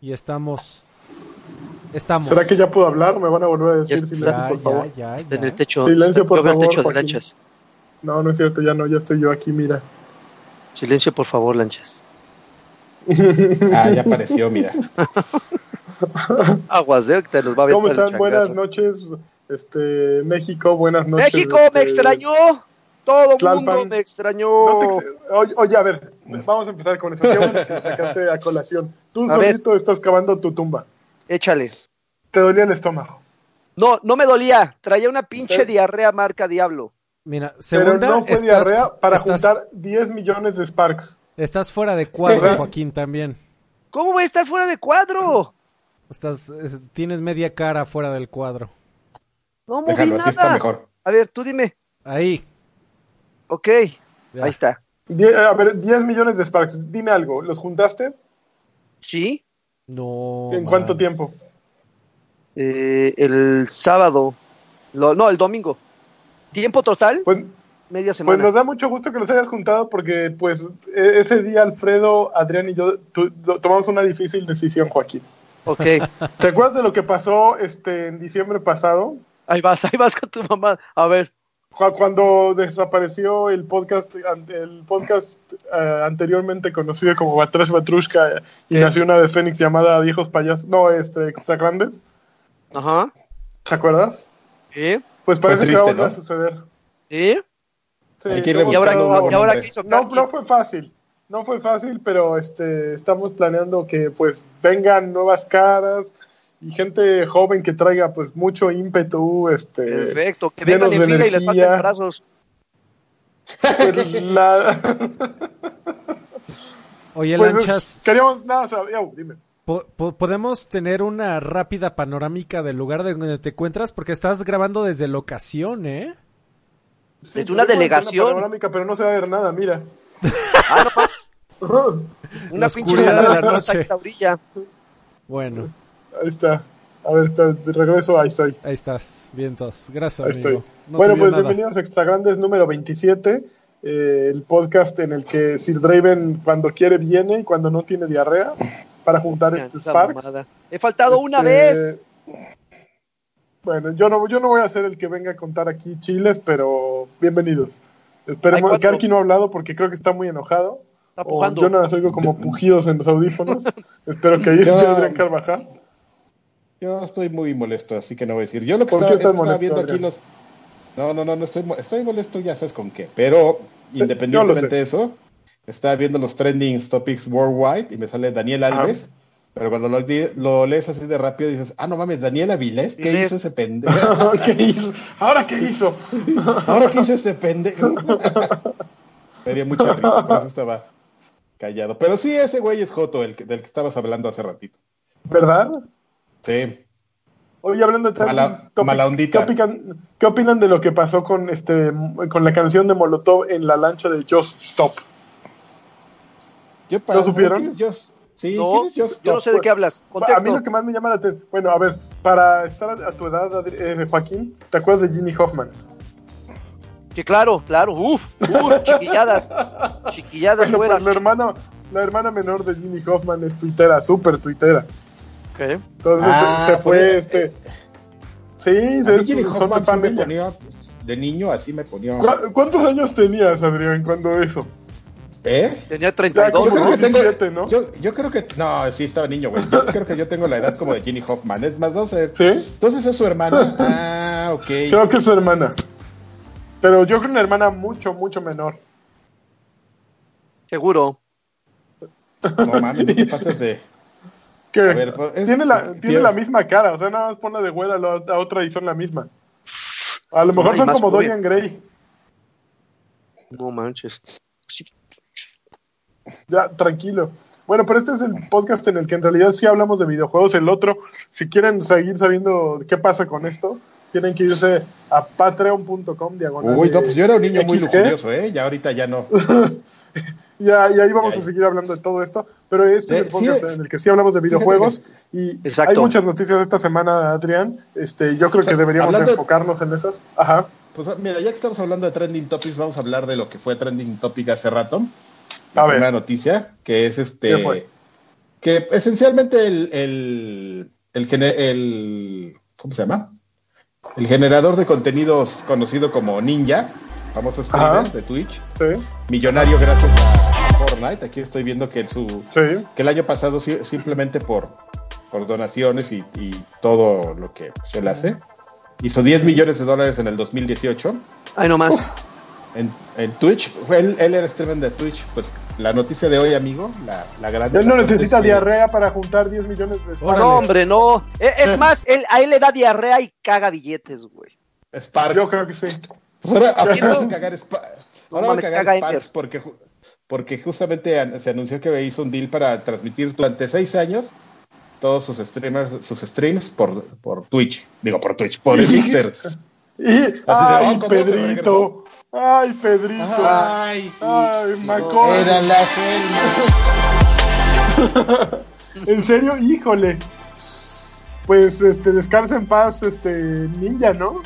Y estamos. Estamos. ¿Será que ya puedo hablar? ¿Me van a volver a decir Ya silencio, Ya, por favor? ya, ya, Está en el techo. Silencio, por favor, techo de lanchas. No, no es cierto, ya no, ya estoy yo aquí, mira. Silencio, por favor, lanchas. Ah, ya apareció, mira. Aguas, ¿eh? Te los va a ¿Cómo están? Buenas noches, este, México, buenas noches. México, este, me extrañó. Todo el mundo me extrañó. no te ex- oye, oye, a ver, vamos a empezar con eso. Qué bueno que lo sacaste a colación. Tú A ver. solito estás cavando tu tumba. Échale. Te dolía el estómago. No, no me dolía. Traía una pinche diarrea marca Diablo. Mira, Pero no fue estás, diarrea para estás- juntar 10 millones de Sparks. Estás fuera de cuadro. Joaquín, también. ¿Cómo voy a estar fuera de cuadro? Estás, es- tienes media cara fuera del cuadro. No moví Déjalo, así está nada. mejor. A ver, tú dime. Ahí. Ok, ya. ahí está. Die- a ver, 10 millones de Sparks. Dime algo, ¿los juntaste? Sí, No. ¿En man. cuánto tiempo? eh, el sábado. Lo- no, el domingo. Tiempo total, Pues, media pues semana. nos da mucho gusto que los hayas juntado porque pues e- ese día Alfredo, Adrián y yo tomamos una difícil decisión, Joaquín. Ok, ¿Te acuerdas de lo que pasó este en diciembre pasado? ahí vas, ahí vas con tu mamá. A ver, Cuando desapareció el podcast, el podcast eh, anteriormente conocido como Batrash Batrushka y ¿Qué? nació una de Fénix llamada Viejos Payasos, no, este, Extra Grandes, ajá. ¿te acuerdas? ¿Sí? Pues parece Fue que va a triste, suceder. ¿Sí? Sí, que ¿Y ahora, y ahora nombre. qué hizo No, no fue fácil. No fue fácil, pero este estamos planeando que pues vengan nuevas caras y gente joven que traiga pues mucho ímpetu, este Perfecto, que vengan en de fila y les falten brazos. pues, la- Oye, pues, Lanchas, queríamos nada, o sea, yo, dime. po- po- ¿podemos tener una rápida panorámica del lugar de donde te encuentras? Porque estás grabando desde locación, ¿eh? Sí, Es una delegación. panorámica, pero no se va a ver nada, mira. Ah, no una pinche de la noche. brilla. Bueno, Ahí está. A ver, está, de regreso, ahí estoy. ahí estás. Vientos. Gracias, Ahí amigo. estoy. No bueno, pues nada. bienvenidos a Extra Grandes número 27, eh, el podcast en el que Sir Draven cuando quiere viene y cuando no tiene diarrea para juntar Sparks. mamada. He faltado una Este, vez. Bueno, yo no, yo no voy a ser el que venga a contar aquí chiles, pero bienvenidos. Esperemos, cuatro. Karki no ha hablado porque creo que está muy enojado. Está O yo nada más oigo como pujidos en los audífonos. Espero que ahí esté Yo- Adrián Carvajal. Yo estoy muy molesto, así que no voy a decir. Yo lo que ¿Por estaba, estás estaba molesto, viendo aquí los. No, no, no, no estoy, estoy molesto, ya sabes con qué. Pero independientemente de eso, estaba viendo los trending topics worldwide y me sale Daniel Alves. Pero cuando lo, lees así de rápido dices, ah, no mames, Daniel Avilés, ¿qué hizo ese pendejo? ¿Qué hizo? ¿Ahora qué hizo? ¿Ahora qué hizo ese pendejo? me dio mucha risa, por eso estaba callado. Pero sí, ese güey es Joto, el que- del que estabas hablando hace ratito. ¿Verdad? Sí. Oye, hablando de Mala- topics, mala ¿qué, opinan, qué opinan de lo que pasó con este con la canción de Molotov en la lancha de Just Stop? Yo, ¿Lo supieron? ¿quién es Just? Sí, No, ¿quién es Just yo no sé de qué hablas. A mí lo que más me llama la atención, bueno, a ver, para estar a, a tu edad, Adri- eh, Joaquín, ¿te acuerdas de Ginny Hoffman? Que claro, claro. Uf, uf, chiquilladas. Chiquilladas Bueno, fuera. pues la hermana, la hermana menor de Ginny Hoffman es tuitera, súper tuitera. Ok. Entonces Ah, se, se fue ponía- este. Sí, A se, Jimmy son de Hoffman sí me familia. ponía, de niño así me ponía. ¿Cu- ¿Cuántos años tenías, Adrián, cuando eso? ¿Eh? Tenía Ya, 32, como Yo creo ¿no? que tengo, 17, ¿no? yo, yo creo que, no, sí estaba niño, güey. Yo creo que yo tengo la edad como de Ginny Hoffman. Es más, no sé. ¿Sí? Entonces es su hermana. Ah, ok. Creo que es su hermana. Pero yo creo una hermana mucho, mucho menor. Seguro. No mames, no te pases de. Que A ver, pues, es- tiene, la, es- tiene la misma cara, o sea, nada más pone de güera a otra y son la misma. A lo mejor Ay, son como. Dorian Gray. No manches. Ya, tranquilo. Bueno, pero este es el podcast en el que en realidad sí hablamos de videojuegos. El otro, si quieren seguir sabiendo qué pasa con esto, tienen que irse a patreon.com diagonal. Uy, no, pues yo era un niño muy lujurioso, ¿eh? Ya ahorita ya no. Ya, y ahí vamos Ya, a seguir hablando de todo esto, pero este es el podcast sí, en el que sí hablamos de videojuegos y Exacto. hay muchas noticias esta semana, Adrián. Este, yo creo O sea, que deberíamos enfocarnos en esas. Ajá. Pues mira, ya que estamos hablando de trending topics, vamos a hablar de lo que fue trending topic hace rato. La A ver. primera noticia, que es este. ¿Qué fue? Que esencialmente el, el, el, ¿Cómo se llama? El generador de contenidos conocido como Ninja, famoso streamer Ajá. de Twitch, Sí, millonario gracias a, Fortnite. Aquí estoy viendo que su sí. que el año pasado si- simplemente por, por donaciones y, y todo lo que se le hace, hizo 10 millones de dólares en el 2018 Ay, no más. En, en Twitch. Él, él era streamer de Twitch. Pues la noticia de hoy, amigo, la, la gran... Él no necesita diarrea para juntar 10 millones de Órale. No, hombre, no. E- Es más, él, a él le da diarrea y caga billetes, güey. Sparks. Yo creo que sí. Pues ahora, a cagar, No ahora va a mames, cagar caga Sparks porque, porque justamente se anunció que hizo un deal para transmitir durante seis años todos sus streamers, sus streams por, por Twitch. Digo, por Twitch, por el Mixer. Y, de, ay, oh, ¿cómo se Pedrito. Ay, Pedrito. Ay, Ay, Macor. era la selva. En serio, híjole. Pues este, descansa en paz, este, ninja, ¿no?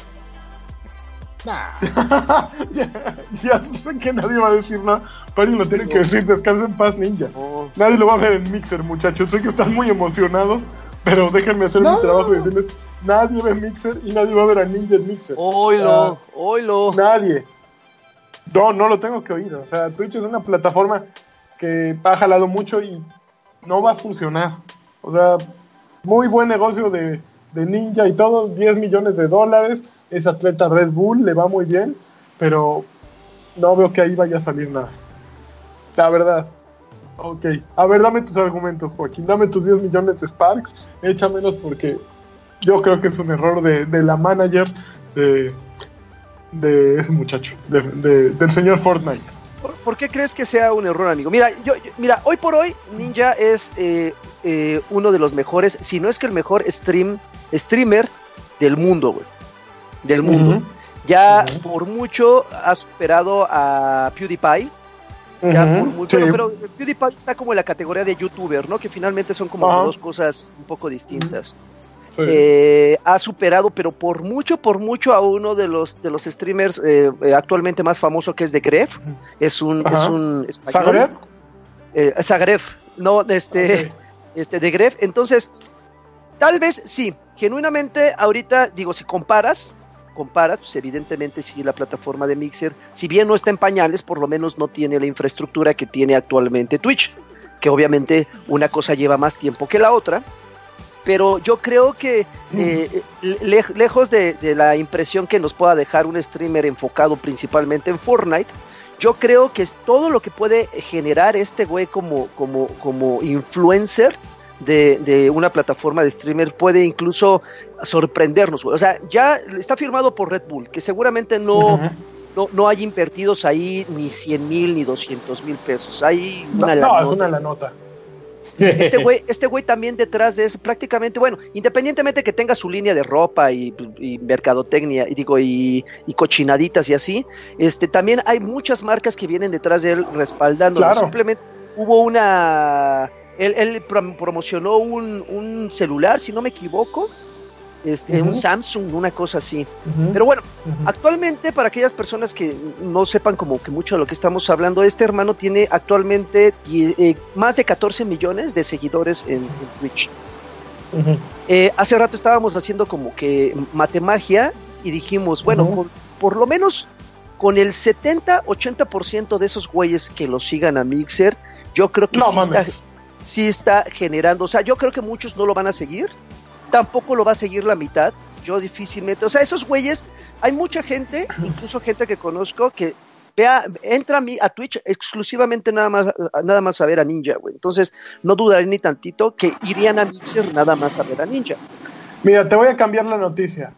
ya, ya sé que nadie va a decir nada, pero alguien lo tiene que decir, descansa en paz, ninja. No. Nadie lo va a ver en Mixer, muchachos. Sé que están muy emocionados, pero déjenme hacer No. mi trabajo y decirles, nadie ve Mixer y nadie va a ver a Ninja en Mixer. Oilo, oilo. Nadie. No, no lo tengo que oír. O sea, Twitch es una plataforma que ha jalado mucho y no va a funcionar. O sea, muy buen negocio de, Ninja y todo, 10 millones de dólares. Es atleta Red Bull, le va muy bien, pero no veo que ahí vaya a salir nada. La verdad. Ok. A ver, dame tus argumentos, Joaquín. Dame tus 10 millones de Sparks. Échamelos porque yo creo que es un error de, de la manager de, de ese muchacho, de- de- del señor Fortnite. ¿Por, por qué crees que sea un error, amigo? Mira, yo, yo- mira, hoy por hoy Ninja es eh, eh, uno de los mejores, si no es que el mejor stream, streamer del mundo, güey. Del mundo. Ya por mucho ha superado a PewDiePie. Ya por Ujú, mucho, sí. pero PewDiePie está como en la categoría de YouTuber, ¿no? Que finalmente son como dos cosas un poco distintas. Sí. Eh, ha superado, pero por mucho, por mucho, a uno de los de los streamers eh, eh, actualmente más famoso que es de Gref. Es un, Ajá. es un español. ¿Zagreb? Eh, Zagreb, no, este, este, de Gref. Entonces, tal vez sí, genuinamente, ahorita, digo, si comparas, comparas, pues evidentemente sí, la plataforma de Mixer, si bien no está en pañales, por lo menos no tiene la infraestructura que tiene actualmente Twitch, que obviamente una cosa lleva más tiempo que la otra. Pero yo creo que eh, le- lejos de, de la impresión que nos pueda dejar un streamer enfocado principalmente en Fortnite, yo creo que es todo lo que puede generar este güey como, como, como influencer de, de una plataforma de streamer puede incluso sorprendernos. güey. O sea, ya está firmado por Red Bull, que seguramente no, no, no hay invertidos ahí ni 100 mil ni 200 mil pesos. Hay No, una no, es una la nota. Este güey, este güey también detrás de eso, prácticamente, bueno, independientemente que tenga su línea de ropa y, y mercadotecnia, y digo, y, y cochinaditas y así, este también hay muchas marcas que vienen detrás de él respaldándolo. Claro. Simplemente hubo una. Él, él prom- promocionó un, un celular, si no me equivoco. Este, un Samsung, una cosa así. Pero bueno. Actualmente, para aquellas personas que no sepan como que mucho de lo que estamos hablando, este hermano tiene actualmente eh, más de 14 millones de seguidores en, en Twitch. Eh, hace rato estábamos haciendo como que matemagia y dijimos, bueno, con- por lo menos con el 70-80% de esos güeyes que lo sigan a Mixer, yo creo que No sí, está, mames. sí está generando, o sea, yo creo que muchos no lo van a seguir, tampoco lo va a seguir la mitad, yo difícilmente, o sea, esos güeyes, hay mucha gente, incluso gente que conozco, que vea, entra a, mí, a Twitch exclusivamente nada más, nada más a ver a Ninja, güey, entonces no dudaré ni tantito que irían a Mixer nada más a ver a Ninja. Mira, te voy a cambiar la noticia.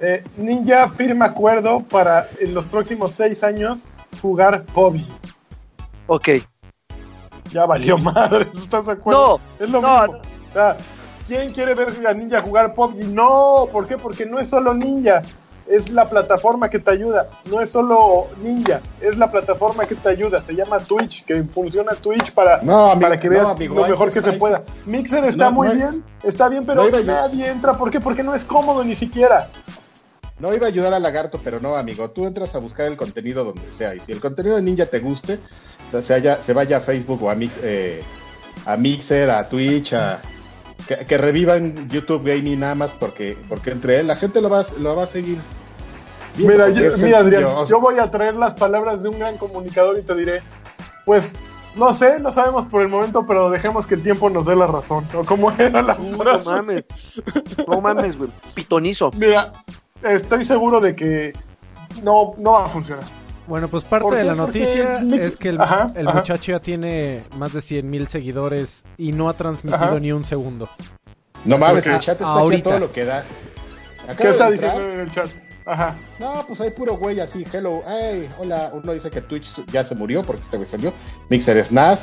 Eh, Ninja firma acuerdo para en los próximos seis años jugar PUBG. Ok, Ya valió madre, ¿estás de acuerdo? no, es lo no, mismo. O sea, ¿quién quiere ver a Ninja jugar PUBG? No, ¿por qué? Porque no es solo Ninja, es la plataforma que te ayuda. No es solo Ninja, es la plataforma que te ayuda. Se llama Twitch, que funciona Twitch para, No, amigo, para que no, veas amigo, lo mejor que se pueda. Mixer está No, muy bien, está bien, pero nadie entra. ¿Por qué? Porque no es cómodo ni siquiera. No iba a ayudar al lagarto, pero no, amigo. Tú entras a buscar el contenido donde sea. Y si el contenido de Ninja te guste, o sea, ya- se vaya a Facebook o a, Mi- eh, a Mixer, a Twitch, a, que, que revivan YouTube Gaming nada más porque, porque entre él la gente lo va, a- lo va a seguir. Mira, yo- mira Adrián, yo voy a traer las palabras de un gran comunicador y te diré, pues, no sé, no sabemos por el momento, pero dejemos que el tiempo nos dé la razón. O como era la No frase. mames. No mames, güey. Pitonizo. Mira, estoy seguro de que no, no va a funcionar. Bueno, pues parte ¿Por de la noticia es que el, Ajá, el ajá. muchacho ya tiene más de 100 mil seguidores y no ha transmitido Ajá. ni un segundo. No mames, el chat está aquí a Ahorita. todo lo que da. Acaba ¿Qué está diciendo en el chat? Ajá. No, pues hay puro güey así, hello, hey, hola. Uno dice que Twitch ya se murió porque este güey salió. Mixer es NAS,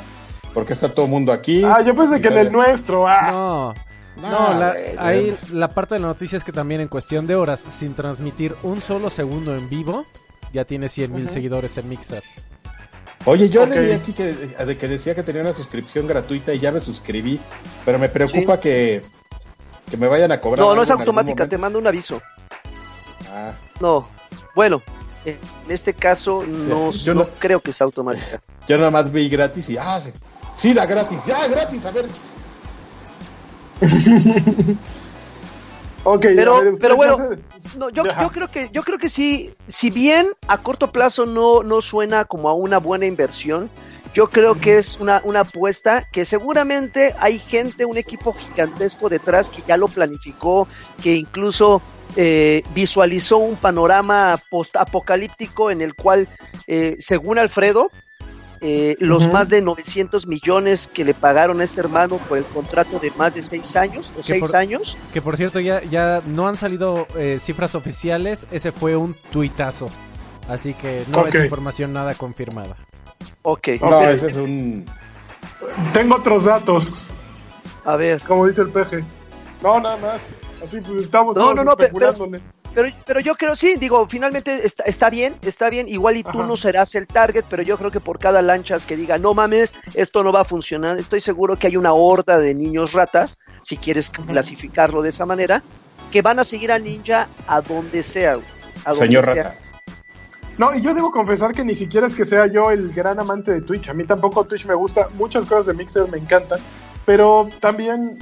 porque está todo el mundo aquí. Ah, yo pensé que en el nuestro. Ah. No, No, no, la, güey, ahí la parte de la noticia es que también en cuestión de horas, sin transmitir un solo segundo en vivo, ya tiene 100 mil seguidores en Mixer. Oye, yo Ok. leí aquí que, de que decía que tenía una suscripción gratuita y ya me suscribí, pero me preocupa que, que me vayan a cobrar. No, no es automática, te mando un aviso. Ah, No. Bueno, en este caso no, Yo no no- creo que sea automática. yo nada más vi gratis y, ah, sí, sí, da gratis, ya, gratis, a ver. Ok, Pero- ver, bueno, No, yo creo que yo creo que sí, si bien a corto plazo no, no suena como a una buena inversión, yo creo que es una, una apuesta que seguramente hay gente, un equipo gigantesco detrás que ya lo planificó, que incluso eh, visualizó un panorama post-apocalíptico en el cual, eh, según Alfredo, eh, los más de 900 millones que le pagaron a este hermano por el contrato de más de seis años o Que seis por- años, Que por cierto, ya, ya no han salido eh, cifras oficiales, ese fue un tuitazo. Así que no es información nada confirmada. ok, No, ese es un. Tengo otros datos, a ver. como dice el peje. No, nada más. Así pues estamos No, todos no, no, pero- especulándole. Pero, pero yo creo, sí, digo, finalmente está, está bien, está bien, igual y tú Ajá. no serás el target, pero yo creo que por cada lanchas que diga, no mames, esto no va a funcionar, estoy seguro que hay una horda de niños ratas, si quieres clasificarlo de esa manera, que van a seguir a Ninja a donde sea, a donde Señor sea. Rata. No, y yo debo confesar que ni siquiera es que sea yo el gran amante de Twitch. A mí tampoco Twitch me gusta. Muchas cosas de Mixer me encantan. Pero también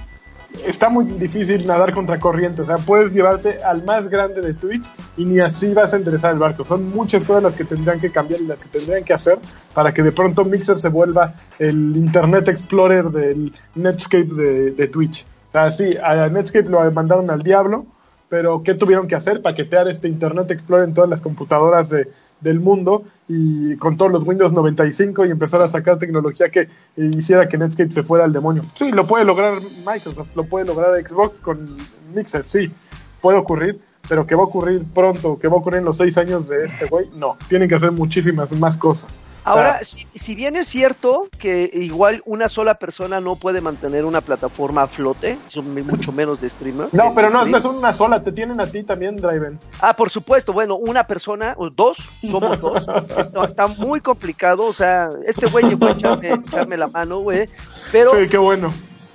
está muy difícil nadar contra corriente. O sea, puedes llevarte al más grande de Twitch y ni así vas a enderezar el barco. Son muchas cosas las que tendrían que cambiar y las que tendrían que hacer para que de pronto Mixer se vuelva el Internet Explorer del Netscape de, de Twitch. O sea, sí, a Netscape lo mandaron al diablo pero ¿qué tuvieron que hacer? Paquetear este Internet Explorer en todas las computadoras de, del mundo y con todos los Windows 95 y empezar a sacar tecnología que hiciera que Netscape se fuera al demonio. Sí, lo puede lograr Microsoft, lo puede lograr Xbox con Mixer, sí, puede ocurrir, pero que va a ocurrir pronto, que va a ocurrir en los seis años de este güey, no, tienen que hacer muchísimas más cosas. Ahora, Ah. si, si bien es cierto que igual una sola persona no puede mantener una plataforma a flote, son mucho menos de streamer. No, pero no, no es una sola, te tienen a ti también, Driven. Ah, por supuesto, bueno, una persona, o dos, somos dos. Esto está muy complicado, o sea, este güey llegó a echarme, echarme la mano, güey. Pero, Sí, qué bueno.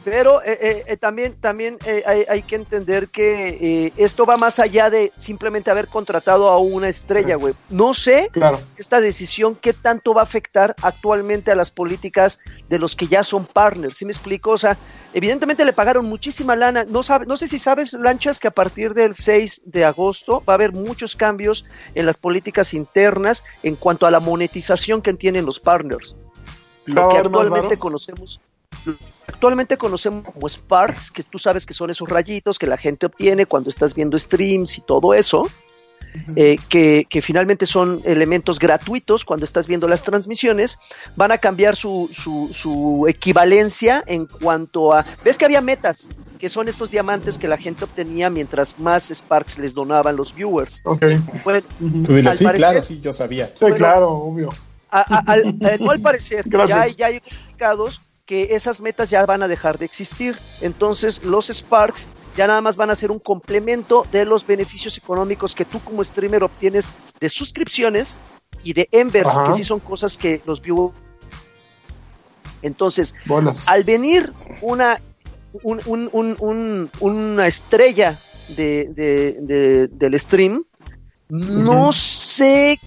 Pero eh, eh, eh, también, también eh, hay, hay que entender que eh, esto va más allá de simplemente haber contratado a una estrella, güey. No sé Claro. esta decisión qué tanto va a afectar actualmente a las políticas de los que ya son partners, ¿sí me explico? O sea, evidentemente le pagaron muchísima lana, no, sabe, no sé si sabes, Lanchas, que a partir del 6 de agosto va a haber muchos cambios en las políticas internas en cuanto a la monetización que tienen los partners. Lo ¿Va a que actualmente conocemos actualmente conocemos como Sparks, que tú sabes que son esos rayitos que la gente obtiene cuando estás viendo streams y todo eso, eh, que, que finalmente son elementos gratuitos cuando estás viendo las transmisiones, van a cambiar su, su, su equivalencia en cuanto a... ¿Ves que había metas? Que son estos diamantes que la gente obtenía mientras más Sparks les donaban los viewers. Ok. Bueno. Tú sí, parecer- claro, sí, yo sabía. Sí, Bueno. claro, obvio. a- a- al, eh, no al parecer, ya hay, ya hay comunicados que esas metas ya van a dejar de existir. Entonces los Sparks ya nada más van a ser un complemento de los beneficios económicos que tú como streamer obtienes de suscripciones y de Embers, Ajá. que sí son cosas que los viewers... Entonces, Bolas. al venir una, un- un- un- un- una estrella de, de- de- del stream, no sé.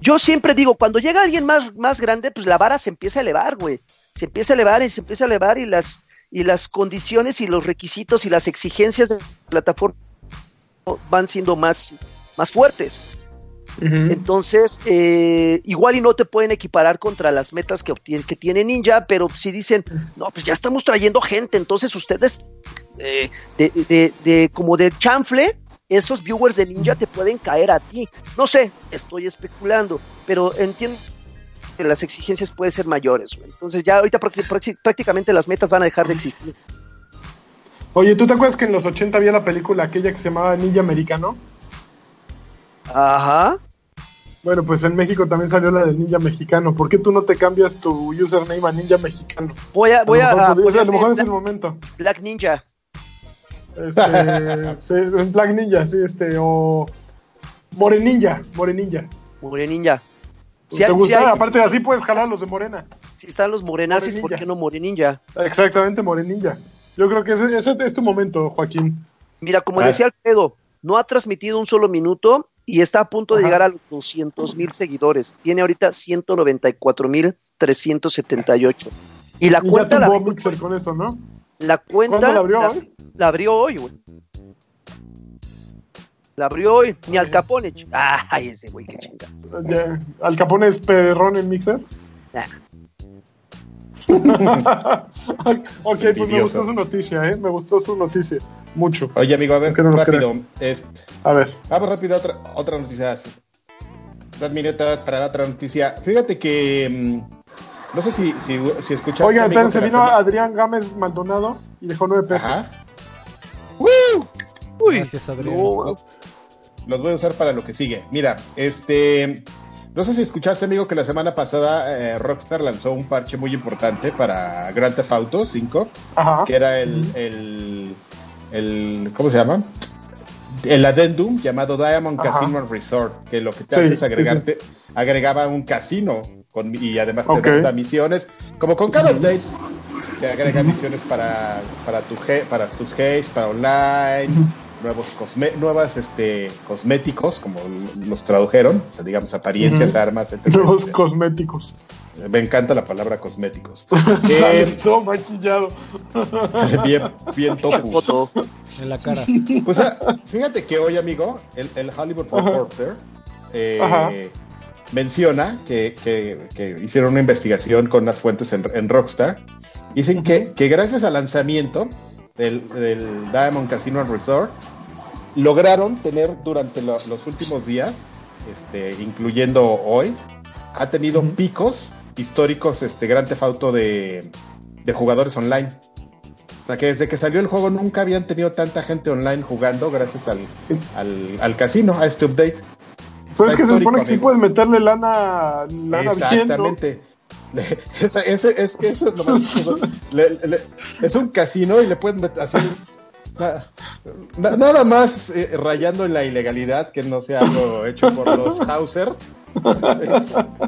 Yo siempre digo, cuando llega alguien más, más grande, pues la vara se empieza a elevar, güey. Se empieza a elevar y se empieza a elevar y las, y las condiciones y los requisitos y las exigencias de la plataforma van siendo más, más fuertes. Entonces, eh, igual y no te pueden equiparar contra las metas que, obtien- que tiene Ninja, pero si dicen, no, pues ya estamos trayendo gente, entonces ustedes, eh, de, de- de- como de chanfle, esos viewers de Ninja te pueden caer a ti. No sé, estoy especulando, pero entiendo las exigencias pueden ser mayores. güey. Entonces ya ahorita prácti- prácti- prácticamente las metas van a dejar de existir. Oye, ¿tú te acuerdas que en los 80 había la película aquella que se llamaba Ninja Americano? Ajá. Bueno, pues en México también salió la del Ninja Mexicano. ¿Por qué tú no te cambias tu username a Ninja Mexicano? Voy a, voy a, a, lo mejor, a lo es el momento. Black Ninja. Este, sí, Black Ninja, sí, este, o Moreninja, Moreninja. More Ninja. Si ¿Te si gusta? hay- Aparte, así puedes jalar los de Morena. Si están los morenazis, ¿por qué no Moreninja? Exactamente, Moreninja. Yo creo que ese, ese es tu momento, Joaquín. Mira, como Ah. decía Alfredo, no ha transmitido un solo minuto y está a punto de Ajá. llegar a los 200 mil seguidores. Tiene ahorita 194 mil 378. Y la Y ya cuenta la, Mixer con eso, ¿no? la cuenta ¿Cuándo la abrió la, hoy? la abrió hoy, güey. La abrió hoy, ni al Capone. ch- Ay, ese güey, qué chinga. Al Capone es perrón en Mixer. Nah. ok, pues me gustó su noticia, ¿eh? Me gustó su noticia. Mucho. Oye, amigo, a ver, no rápido. este, A ver. Vamos rápido a otra, otra noticia. Dos minutos para la otra noticia. Fíjate que. mm, no sé si, si, si escuchaste. La vino Adrián Gámez Maldonado y dejó nueve pesos. Ajá. Uy, Gracias, Adrián. no, Los voy a usar para lo que sigue. Mira, este. No sé si escuchaste, amigo, que la semana pasada eh, Rockstar lanzó un parche muy importante para Grand Theft Auto 5, Ajá. que era el, el, el- ¿cómo se llama? El addendum llamado Diamond Ajá. Casino Resort, que lo que te Sí, hace es sí, agregarte, agregaba un casino con, y además te da misiones, como con cada update, te agrega misiones para, para, tu, para tus hays, para online, nuevos cosme nuevas este cosméticos, como los tradujeron, o sea, digamos apariencias, armas, etc. Nuevos cosméticos. Me encanta la palabra cosméticos. Eh, todo maquillado. bien, bien topus. foto. En la cara. Pues ah, fíjate que hoy, amigo, el, el Hollywood Reporter eh, menciona que, que- que hicieron una investigación con unas fuentes en, en Rockstar. Dicen que, que gracias al lanzamiento del, del Diamond Casino and Resort, lograron tener durante lo- los últimos días, este, incluyendo hoy, ha tenido picos históricos este Gran Theft Auto de, de jugadores online. O sea que desde que salió el juego nunca habían tenido tanta gente online jugando gracias al, al, al casino, a este update. Pero es que se supone que sí puedes meterle lana, lana bien, ¿no? Exactamente. Es que eso es lo más chistoso. Le- le- es un casino y le pueden meter así na- na- nada más eh, rayando en la ilegalidad que no sea algo hecho por los Hauser.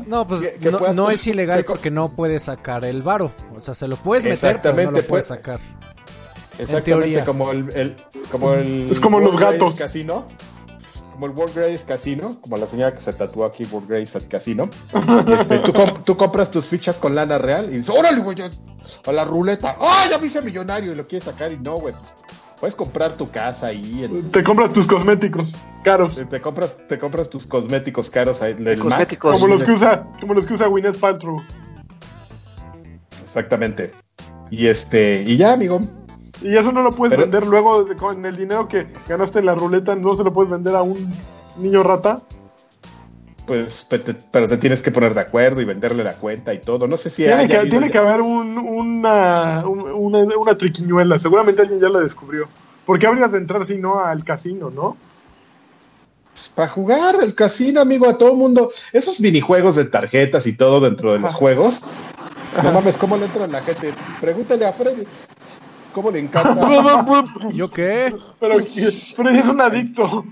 No, pues Que- que no, puedas no con- es ilegal que porque no puedes sacar el varo. O sea, se lo puedes meter, pero no Exactamente, lo puedes sacar. Exactamente teoría. como el, el- como el Es como los Grace gatos. Casino. Como el World Grace Casino, como la señora que se tatuó aquí World Grace al casino. Este, tú, comp- tú compras tus fichas con lana real y dices, órale, güey, a la ruleta. ¡Ah, ya me hice millonario! Y lo quieres sacar y no, güey. pues, puedes comprar tu casa ahí. en- Te compras tus cosméticos caros. te, compras, te compras tus cosméticos caros ahí Mac. cosméticos. Como los que usa, como los que usa Gwyneth Paltrow. Exactamente. Y este, y ya, amigo. Y eso no lo puedes Pero- vender luego de- con el dinero que ganaste en la ruleta, no se lo puedes vender a un niño rata. Pues, te- pero te tienes que poner de acuerdo y venderle la cuenta y todo. No sé si Tiene que, tiene que haber un- una, un- una, una triquiñuela. Seguramente alguien ya la descubrió. ¿Por qué habrías de entrar si no al casino, no? Para jugar el casino, amigo, a todo mundo. Esos minijuegos de tarjetas y todo dentro de los Ajá. juegos No mames, ¿cómo le entra a la gente? Pregúntale a Freddy. ¿Cómo le encanta ¿Yo qué? Pero Freddy es un adicto.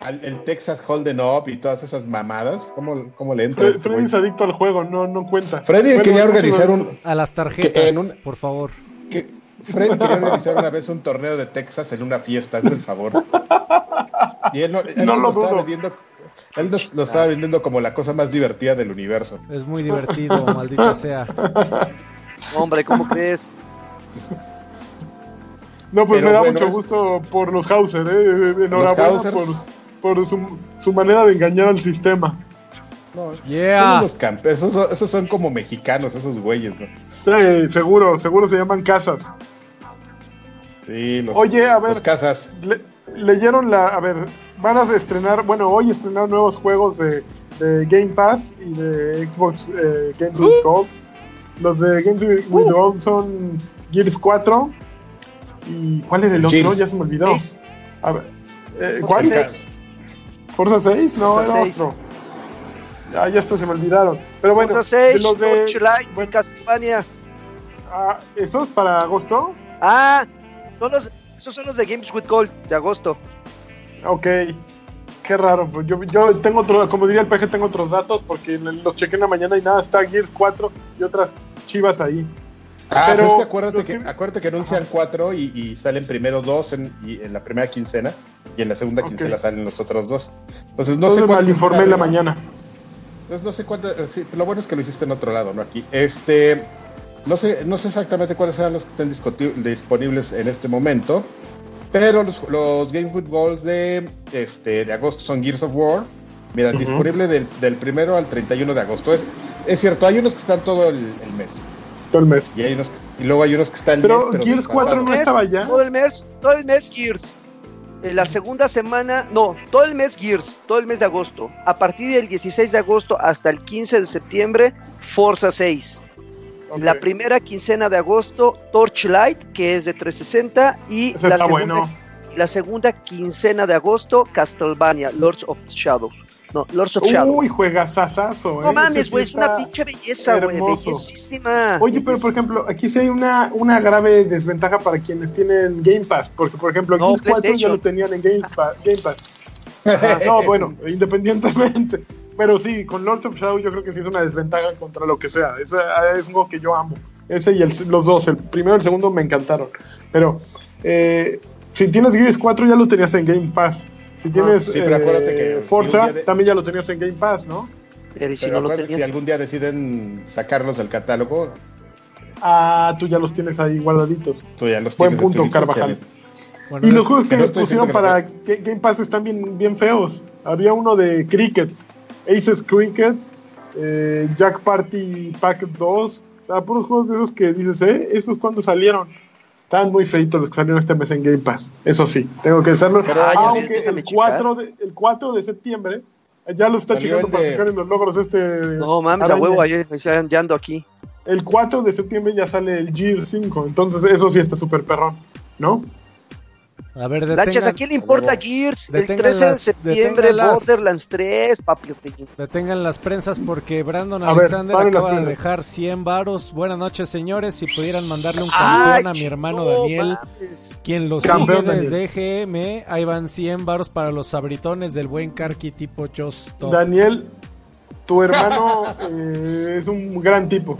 Al- el Texas Hold'em Up y todas esas mamadas? ¿Cómo, cómo le entra? este Freddy es adicto al juego, no, no cuenta. Freddy Bueno, quería organizar un, A las tarjetas, Que en un- por favor. que Freddy quería organizar una vez un torneo de Texas en una fiesta, hazme el favor. Y él no, él No lo estaba dudo. vendiendo, él nos- lo estaba vendiendo como la cosa más divertida del universo. Es muy divertido, maldita sea. Hombre, ¿cómo crees? No, pues Pero me da bueno, mucho es- gusto por los Hauser, eh. Enhorabuena Hausers. por, por su, su manera de engañar al sistema. No, son Yeah. unos campe- esos, son- esos son como mexicanos, esos güeyes, ¿no? Sí, seguro, seguro se llaman casas. Sí, los, Oye, a ver, los casas. le- leyeron la. A ver, van a estrenar. Bueno, hoy estrenaron nuevos juegos de, de Game Pass y de Xbox eh, Game with Uh. Gold. Los de Game with Gold son Gears 4. ¿Y cuál era el otro? Gears. Ya se me olvidó. A ver, eh, ¿cuál? seis. ¿Forza 6? No, Forza era otro. Ya, ya hasta se me olvidaron. Pero bueno, Forza 6, de los de. Torchlight, bueno, Castlevania. ah, ¿Esos para agosto? Ah, son los, esos son los de Games with Gold de agosto. Ok. Qué raro. pues Yo, yo tengo otro, como diría el PG, tengo otros datos porque los chequé en la mañana y nada, está Gears 4 y otras chivas ahí. Ah, Pero pero es que acuérdate, que, que- acuérdate que anuncian cuatro y, y salen primero dos en, y en la primera quincena y en la segunda quincena salen los otros dos. Entonces no Entonces sé cuántos informé en la mañana. Entonces no sé cuánto, eh, sí, lo bueno es que lo hiciste en otro lado, no aquí. Este, no sé, no sé exactamente cuáles serán los que estén disponibles en este momento, pero los, los Game with Goals de, este, de agosto son Gears of War. Mira, disponible del, del primero al 31 de agosto. Es, es cierto, hay unos que están todo el, el mes. Todo el mes. Y, hay unos, y luego hay unos que están Pero mes, Gears 4 no estaba ya. Todo el mes, todo el mes Gears. En la segunda semana, no, todo el mes Gears, todo el mes de agosto. A partir del 16 de agosto hasta el 15 de septiembre, Forza 6. Ok. La primera quincena de agosto, Torchlight, que es de 360. Y Ese la segunda, bueno. la segunda quincena de agosto, Castlevania, Lords of Shadows. No, Lords of Shadows. Uy, juegazazazo. no eh. mames, sí güey, es una pinche belleza, güey, bellísima. Oye, pero por ejemplo, aquí sí hay una, una grave desventaja para quienes tienen Game Pass. Porque, por ejemplo, No, Gears 4 ya lo tenían en Game, Pa- Game Pass. Ajá, no, bueno, independientemente. Pero sí, con Lords of Shadow yo creo que sí es una desventaja contra lo que sea. Ese, ah, es un juego que yo amo. Ese y el- los dos, el primero y el segundo me encantaron. Pero eh, si tienes Gears 4 ya lo tenías en Game Pass. Si tienes sí, pero eh, acuérdate que si Forza, de- también ya lo tenías en Game Pass, ¿no? Pero ¿y si Pero no lo acuérdate, si tenías. algún día deciden sacarlos del catálogo, Ah, tú ya los tienes ahí guardaditos. tú ya los Buen punto, Carvajal. Y los juegos que les pusieron para que Game Pass están bien, bien feos. Había uno de Cricket, Aces Cricket, eh, Jack Party Pack 2. O sea, puros juegos de esos que dices, ¿eh? ¿Esos cuando salieron? Estaban muy feitos los que salieron este mes en Game Pass. Eso sí, tengo que decirlo. Pero, Aunque el 4, de, el 4 de septiembre ya lo está checando para sacar en los logros este. No mames, a huevo, ya ya ando aquí. El 4 de septiembre ya sale el Gear 5. Entonces, eso sí está súper perrón, ¿no? A ver, Lanchas, ¿a detengan, quién le importa. Gears? El Detengan 13 de las- septiembre, detengan las- Borderlands 3, papi. detengan las prensas porque Brandon A ver, Alexander las acaba de dejar 100 varos. Buenas noches, señores. Si pudieran mandarle un Ay, campeón a mi hermano no Daniel, mames. quien lo Campeón, sigue desde GM, ahí van 100 varos para los sabritones del buen Karki tipo Josto. Daniel, tu hermano eh, es un gran tipo.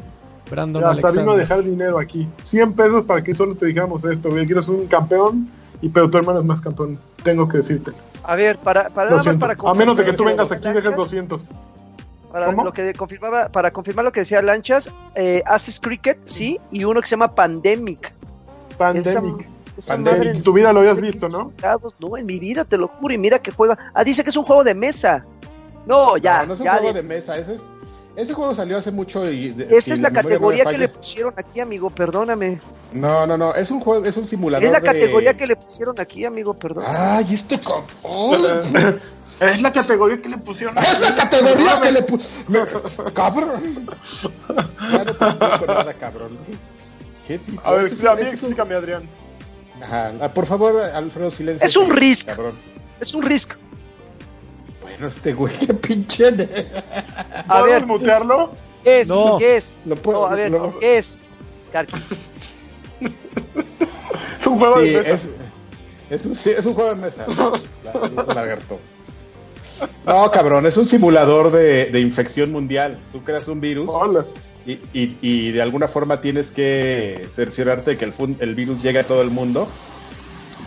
Brandon Hasta vino a Alexander. dejar dinero aquí. 100 pesos para que solo te dijéramos esto. güey, que eres un campeón, y pero tu hermano es más campeón. Tengo que decirte. A ver, para, para nada más para A menos de que tú vengas aquí y dejes Lanchas, 200. Para ¿Cómo? lo que confirmaba, para confirmar lo que decía Lanchas, eh, Haces Cricket, sí, y uno que se llama Pandemic. Pandemic. Esa Pandemic. madre En tu vida lo habías no sé visto, ¿no? No, en mi vida, te lo juro, y mira que juega. Ah, dice que es un juego de mesa. No, ya, No, no es un ya. juego de- de mesa, ese, ese juego salió hace mucho y... de- Esa es la categoría que le pusieron aquí, amigo, perdóname. No, no, no, es un juego, es un simulador Es la de- categoría que le pusieron aquí, amigo, perdón. Ay, este cabrón. Es la categoría que le pusieron. Es la categoría que le puse. Cabrón. Ya no te nada, cabrón. ¿Qué tipo? A ver, es- a mí un- explícame, Adrián. Ajá. Ah, Por favor, Alfredo, silencio. Es un Risk. Cabrón. Es un Risk. Bueno, este güey, qué pinche. de- A ¿Podemos ver, mutearlo? ¿Qué es? No. ¿Qué es? Lo puedo- No, a ver, lo- ¿qué es? Karki. Es un juego Sí, de mesa. es, es un, sí, es un juego de mesa. la- la- lagarto. No, cabrón, es un simulador de, de infección mundial. Tú creas un virus y, y- y de alguna forma tienes que cerciorarte de que el, fun- el virus llegue a todo el mundo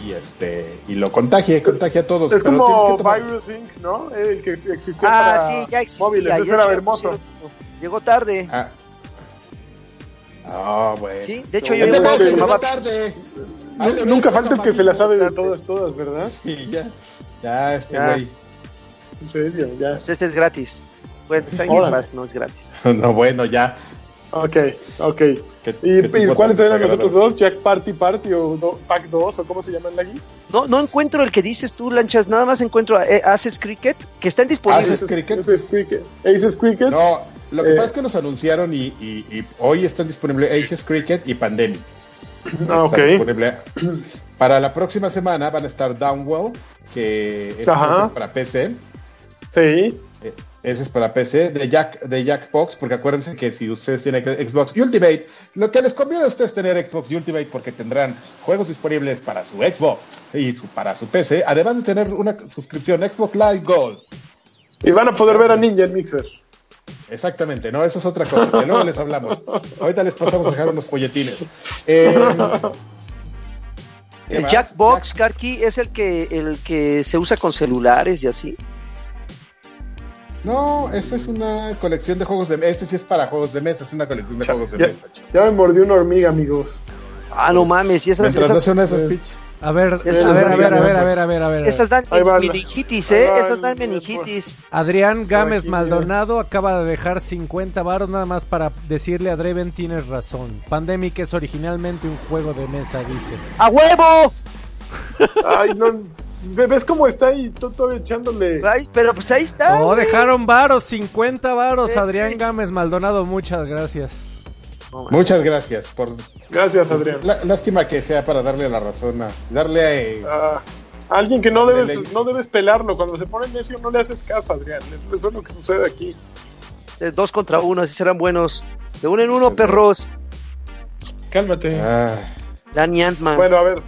y este y lo contagie, contagie a todos. Es pero como que tomar- Virus Inc., ¿no? El que existía Ah, para sí, ya existía. móviles. Ese era hermoso. Llegó tarde. Ah, Ah, bueno. Sí, de hecho yo llegó llamaba tarde. Ay, Nunca no, falta el que se la sabe de todas, todas, ¿verdad? Sí, ya. Ya, este güey. En serio, ya. Pues este es gratis. Bueno, está en Pass, no es gratis. No, bueno, ya. Ok, ok. ¿Qué- ¿Y, qué y tipo cuáles eran los otros dos? ¿Jack Party Party o do- Pack 2 o cómo se llaman aquí? No, no encuentro el que dices tú, Lanchas. Nada más encuentro a eh, Aces Cricket, que están disponibles. Aces Cricket. Ese es Cricket. Aces Cricket. No, lo que Eh. pasa es que los anunciaron y, y- y hoy están disponibles Aces Cricket y Pandemic. Ah, ok. Disponible. Para la próxima semana van a estar Downwell, que es para PC. Sí. Eh, Ese es para PC, de Jack, de Jackbox, porque acuérdense que si ustedes tienen Xbox Ultimate, lo que les conviene a ustedes es tener Xbox Ultimate porque tendrán juegos disponibles para su Xbox y su- para su PC, además de tener una suscripción Xbox Live Gold. Y van a poder ver a Ninja en Mixer. Exactamente, no, eso es otra cosa, que luego les hablamos. Ahorita les pasamos a dejar unos folletines. Eh, ¿qué El? Jackbox, Karki, es el que, el que se usa con celulares y así. No, esta es una colección de juegos de mesa. Este sí es para juegos de mesa, es una colección de juegos de Ya, mesa. ya me mordió una hormiga, amigos. Ah, no mames, y esas, Mientras no esas, esas eh, pitch. A ver, Esas a ver, a ver, a ver, a ¿no? ver, a ver, a ver. esas dan meningitis, ¿eh? va Esas el- dan meningitis. Adrián Gámez aquí, Maldonado acaba de dejar 50 varos nada más para decirle a Draven tienes razón. Pandemic es originalmente un juego de mesa, dice. ¡A huevo! Ay, no. ¿Ves cómo está ahí? Tú todavía echándole. Ay, pero pues ahí está. No, güey. dejaron varos, 50 varos. Sí, Adrián sí. Gámez Maldonado, muchas gracias. Muchas gracias por Gracias, Adrián. Lá- lástima que sea para darle la razón a darle eh, Ah, alguien que no debes, no debes pelarlo. Cuando se pone necio, no le haces caso, Adrián. Eso es lo que sucede aquí. Dos contra uno, así serán buenos. De uno en uno, perros. Cálmate. ah, Danny Antman. Bueno, a ver.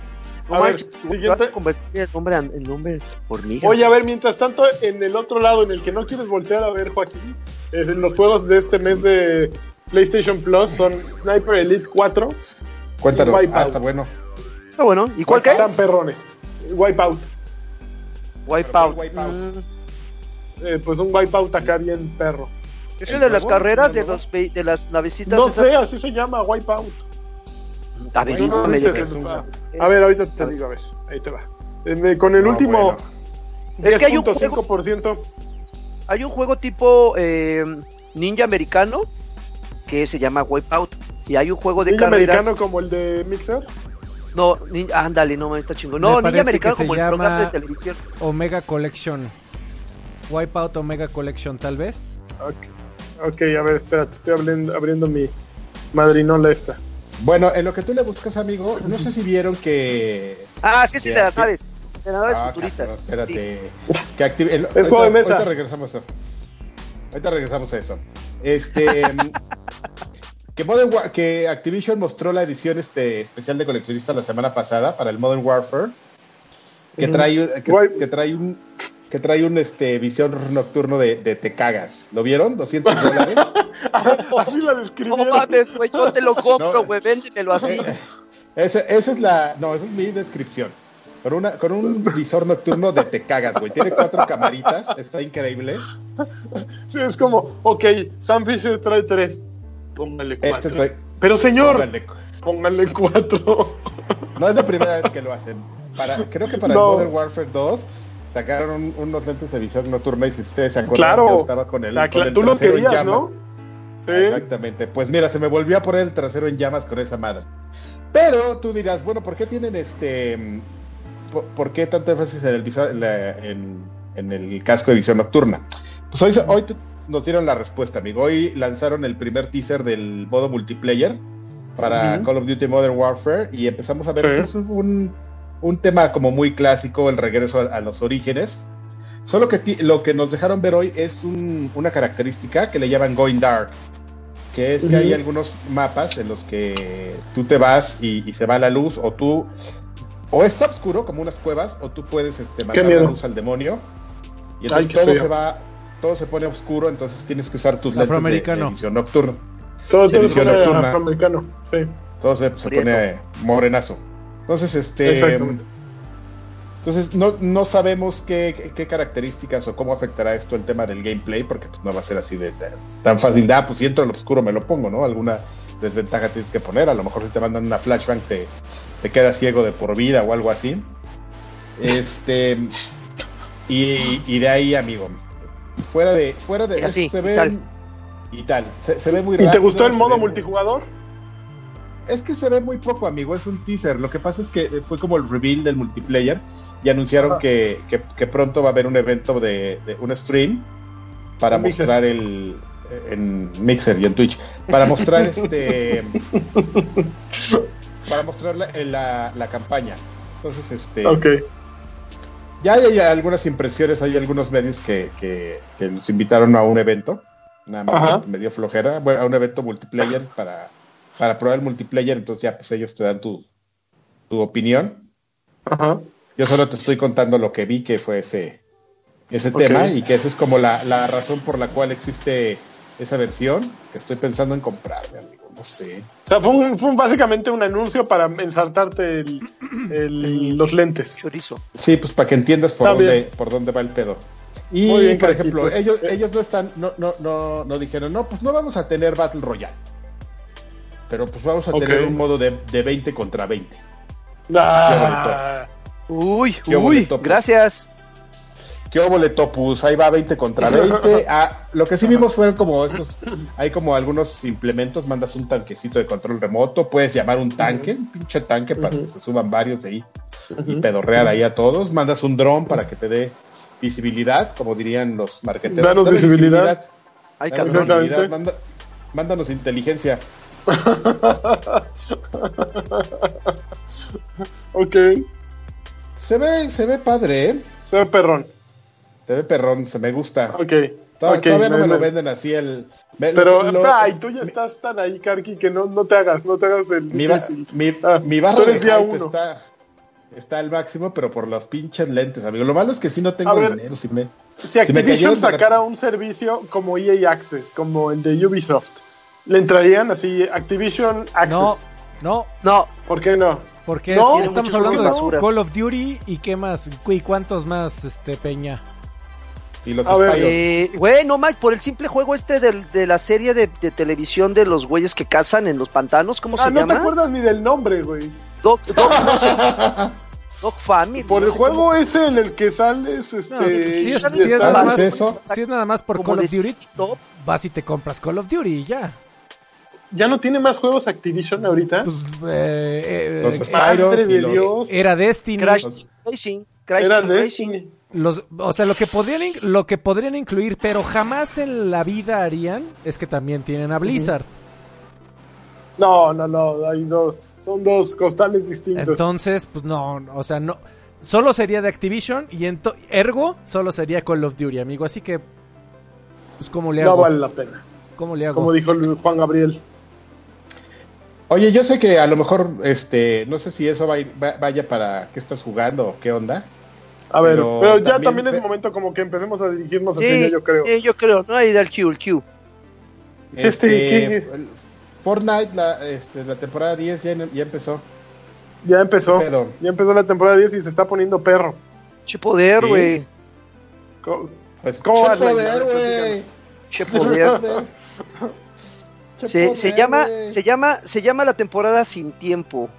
No a ver, vas a convertir el nombre, en- el nombre hormiga. Oye, a ver, mientras tanto, en el otro lado, en el que no quieres voltear a ver, Joaquín, en los juegos de este mes de PlayStation Plus son Sniper Elite 4. cuéntanos. Ah, está bueno. Ah, bueno. ¿Y cuál qué? Están perrones. Wipeout. Wipeout. Wipeout. Mm, Eh, pues un Wipeout acá bien perro. ¿Es ¿El de las carreras ¿El de, los, de las navecitas? No esas? sé, así se llama Wipeout. A ver, No, no, dígame, dices. A ver, ahorita te digo, a ver. Ahí te va. Eh, me- con el No, último bueno. Es que hay un 10.5%. Hay un juego tipo eh, ninja americano que se llama Wipeout. Y hay un juego de Ninja carreras. americano como el de Mixer. No, nin- ándale, no, está chingón. Me No, ninja americano como el programa de televisión. Omega Collection. Wipeout Omega Collection, tal vez. Ok, ok, a ver, espérate, estoy abriendo, abriendo mi madrinola esta. Bueno, en lo que tú le buscas, amigo, no sé si vieron que. Ah, sí, sí, naves. De las naves Ah, futuristas. espérate. Que active- el- Es juego de ahorita- mesa. Ahorita regresamos a Ahorita regresamos a eso. Este. que, Modern War- que Activision mostró la edición este, especial de coleccionista la semana pasada para el Modern Warfare. Que Ujú. trae, que trae un. Que trae un este, visión nocturno de, de te cagas. ¿Lo vieron? 200 dólares. Así la No describieron. mames, güey, yo te lo compro, No. güey, véndemelo así. Eh, esa, esa es la. No, esa es mi descripción. Con, una, con un visor nocturno de te cagas, güey. Tiene cuatro camaritas, está increíble. Sí, es como, ok, Sam Fisher trae tres. Póngale Este cuatro. trae- Pero señor, póngale- póngale cuatro. No es la primera vez que lo hacen. Para, creo que para No. el Modern Warfare 2 sacaron un- unos lentes de visión nocturna y si ustedes se acuerdan, Claro. yo estaba con el, O sea, con cla- el tú lo querías, llamas. ¿no? Sí. Exactamente. Pues mira, se me volvió a poner el trasero en llamas con esa madre. Pero tú dirás, bueno, ¿por qué tienen este... mm, ¿Por, por qué tanto énfasis en el, visor- en, la- en- en el casco de visión nocturna? Pues hoy, hoy nos dieron la respuesta, amigo. Hoy lanzaron el primer teaser del modo multiplayer para. Call of Duty Modern Warfare y empezamos a ver Sí. pues, un, un tema como muy clásico, el regreso a, a los orígenes. Solo que ti- lo que nos dejaron ver hoy es un- una característica que le llaman Going Dark. que es que hay algunos mapas en los que tú te vas y, se va la luz, o tú, o está oscuro, como unas cuevas, o tú puedes este, mandar la luz al demonio, y entonces todo se va, todo se pone oscuro, entonces tienes que usar tus lentes de, de visión nocturna. Todo, todo se pone afroamericano, sí. Todo se, pone morenazo. Entonces, este... Entonces, no, no sabemos qué, qué, características o cómo afectará esto el tema del gameplay, porque pues, no va a ser así de, tan fácil. Ah, pues si entro al oscuro me lo pongo, ¿no? Alguna desventaja tienes que poner. A lo mejor si te mandan una flashbang te, te quedas ciego de por vida o algo así. Este. Y, y de ahí, amigo. Fuera de. Fuera de. Así, se ve. Y tal. Se, ve muy rápido. ¿Y te gustó el modo multijugador? Es que se ve muy poco, amigo. Es un teaser. Lo que pasa es que fue como el reveal del multiplayer y anunciaron que, que, pronto va a haber un evento de, un stream para mostrar el en Mixer y en Twitch para mostrar este para mostrar la, la, campaña. Entonces este okay. ya hay, algunas impresiones hay algunos medios que, que, nos invitaron a un evento nada más me dio flojera bueno, a un evento multiplayer para para probar el multiplayer entonces ya pues ellos te dan tu, tu opinión. Ajá. Yo solo te estoy contando lo que vi que fue ese, ese tema y que esa es como la, la, razón por la cual existe esa versión que estoy pensando en comprarme, amigo. No sé. O sea, fue, fue básicamente un anuncio para ensartarte el, los lentes. Chorizo. Sí, pues para que entiendas por, dónde, por dónde va el pedo. Y, por ejemplo, ellos, ellos no están, no, no, no, no dijeron, no, pues no vamos a tener Battle Royale. Pero pues vamos a tener un modo de, de 20 contra 20. Ah, Uy, uy, gracias. ¿Qué? Ahí va 20 contra 20. Ah, lo que sí vimos fueron como estos, hay como algunos implementos, mandas un tanquecito de control remoto, puedes llamar un tanque, un pinche tanque para que se suban varios de ahí y pedorrear ahí a todos, mandas un dron para que te dé visibilidad, como dirían los marqueteros. Danos visibilidad. visibilidad. mándanos inteligencia. ok. Se ve, se ve padre, ¿eh? Se ve perrón. Se ve perrón, se me gusta. Ok. todavía no me, lo venden así el. Pero, ay, tú ya estás tan ahí, Karki, que no, no te hagas, no te hagas el. Mi, mi, ah, mi barro de está, está al máximo, pero por los pinches lentes, amigo. Lo malo es que si no tengo dinero. Si, me, si Activision sacara un servicio como EA Access, como el de Ubisoft, ¿le entrarían así Activision Access? No, no. No. ¿Por qué no? Porque estamos hablando de Call of Duty y qué más, y cuántos más, este Peña. Y los eh, güey, no más, por el simple juego este de la serie de, televisión de los güeyes que cazan en los pantanos, ¿cómo ah, se llama? No te acuerdas ni del nombre, güey. Dog, Family. Por el juego ese en el que sales, este... si, es, nada más, si es nada más por Call of Duty, vas y te compras Call of Duty y ya ya no tiene más juegos Activision ahorita. Pues, eh, los eh, de Dios. Era Destiny. Crash Racing. Crash era Destiny. Los, o sea, lo que podrían lo que podrían incluir, pero jamás en la vida harían, es que también tienen a Blizzard. No, no, no, hay dos, son dos costales distintos. Entonces, pues no, o sea, no, solo sería de Activision y ergo solo sería Call of Duty, amigo. Así que, pues cómo le hago. No vale la pena. ¿Cómo le hago? Como dijo Juan Gabriel. Oye, yo sé que a lo mejor, este, no sé si eso vaya para qué estás jugando o qué onda. A ver, pero, ya también, es momento como que empecemos a dirigirnos hacia ella, yo creo. Sí, yo creo, no hay del Q, el Q. Este, este Fortnite, la, este, la temporada 10 ya, ya empezó. Ya empezó. Ya empezó la temporada 10 y se está poniendo perro. Che poder, güey. ¿Cómo, pues, ¿Cómo che poder, güey. Che poder. Se, se llama, se llama, se llama la temporada sin tiempo.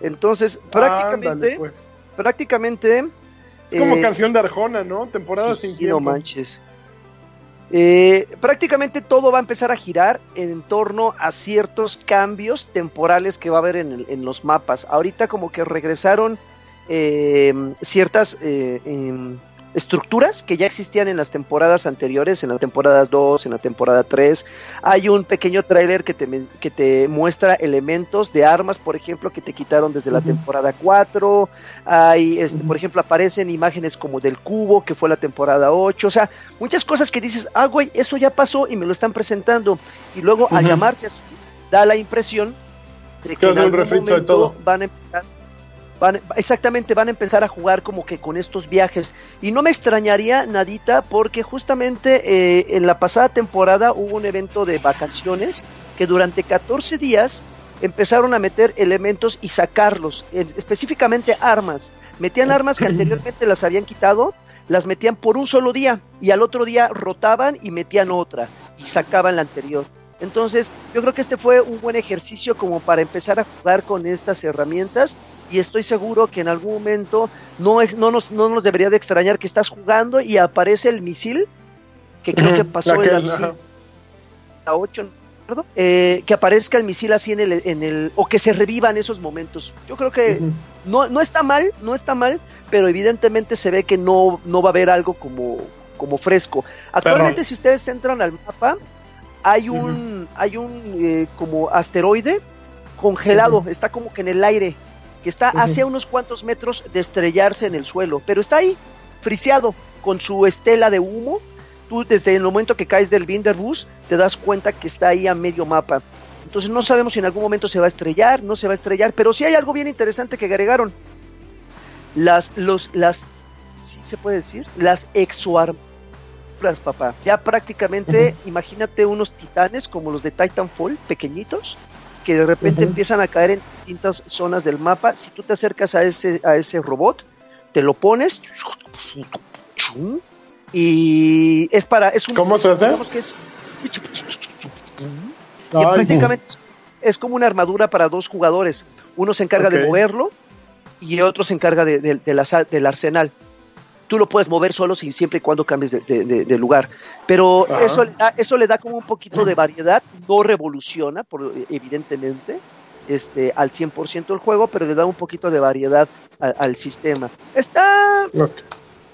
Entonces, prácticamente, pues. prácticamente. Es como eh, canción de Arjona, ¿no? Temporada sin tiempo. No manches. Eh, prácticamente todo va a empezar a girar en torno a ciertos cambios temporales que va a haber en, en los mapas. Ahorita como que regresaron eh, ciertas em, estructuras que ya existían en las temporadas anteriores, en la temporada 2, en la temporada 3. Hay un pequeño tráiler que te, que te muestra elementos de armas, por ejemplo, que te quitaron desde la temporada 4. Hay, este, por ejemplo, aparecen imágenes como del cubo, que fue la temporada 8. O sea, muchas cosas que dices, ah, güey, eso ya pasó y me lo están presentando. Y luego, al Ujú. llamarse así, da la impresión de que en algún de todo. van a empezar van, exactamente van a empezar a jugar como que con estos viajes y no me extrañaría nadita porque justamente eh, en la pasada temporada hubo un evento de vacaciones que durante 14 días empezaron a meter elementos y sacarlos, eh, específicamente armas. Metían armas que anteriormente las habían quitado, las metían por un solo día y al otro día rotaban y metían otra y sacaban la anterior. Entonces, yo creo que este fue un buen ejercicio como para empezar a jugar con estas herramientas y estoy seguro que en algún momento no, es, no, nos, no nos debería de extrañar que estás jugando y aparece el misil, que creo que pasó la en la, la 8, ¿no? Eh, que aparezca el misil así en el, en el, o que se reviva en esos momentos. Yo creo que no, no está mal, no está mal, pero evidentemente se ve que no, no va a haber algo como, como fresco. Actualmente, si ustedes entran al mapa, hay un, hay un eh, como asteroide congelado, está como que en el aire, que está hacia unos cuantos metros de estrellarse en el suelo, pero está ahí, friseado, con su estela de humo. Tú desde el momento que caes del Binderbus te das cuenta que está ahí a medio mapa. Entonces no sabemos si en algún momento se va a estrellar, no se va a estrellar, pero sí hay algo bien interesante que agregaron. Las, los, las, sí se puede decir, las exoarmaduras, papá. Ya prácticamente, imagínate unos titanes como los de Titanfall, pequeñitos, que de repente empiezan a caer en distintas zonas del mapa. Si tú te acercas a ese, a ese robot, te lo pones y es para, es un, ¿Cómo se hace? que es- prácticamente es- es como una armadura para dos jugadores. Uno se encarga de moverlo y el otro se encarga de- de- de las- del arsenal. Tú lo puedes mover solo si, siempre y cuando cambies de, de- de- de lugar. Pero Ajá. eso le, da, eso le da como un poquito de variedad. No revoluciona, por, evidentemente, este, al 100% el juego, pero le da un poquito de variedad al, al sistema. Está.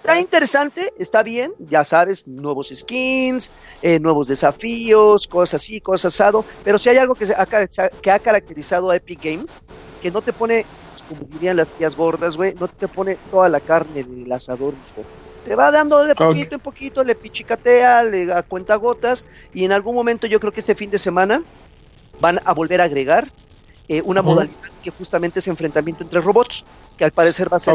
Está interesante, está bien, ya sabes, nuevos skins, eh, nuevos desafíos, cosas así, cosas asado, pero si hay algo que, se ha, que ha caracterizado a Epic Games, que no te pone, como dirían las tías gordas, güey, no te pone toda la carne del asador, hijo. Te va dando de poquito en poquito, le pichicatea, le a cuenta gotas, y en algún momento yo creo que este fin de semana van a volver a agregar eh, una modalidad que justamente es enfrentamiento entre robots, que al parecer va a ser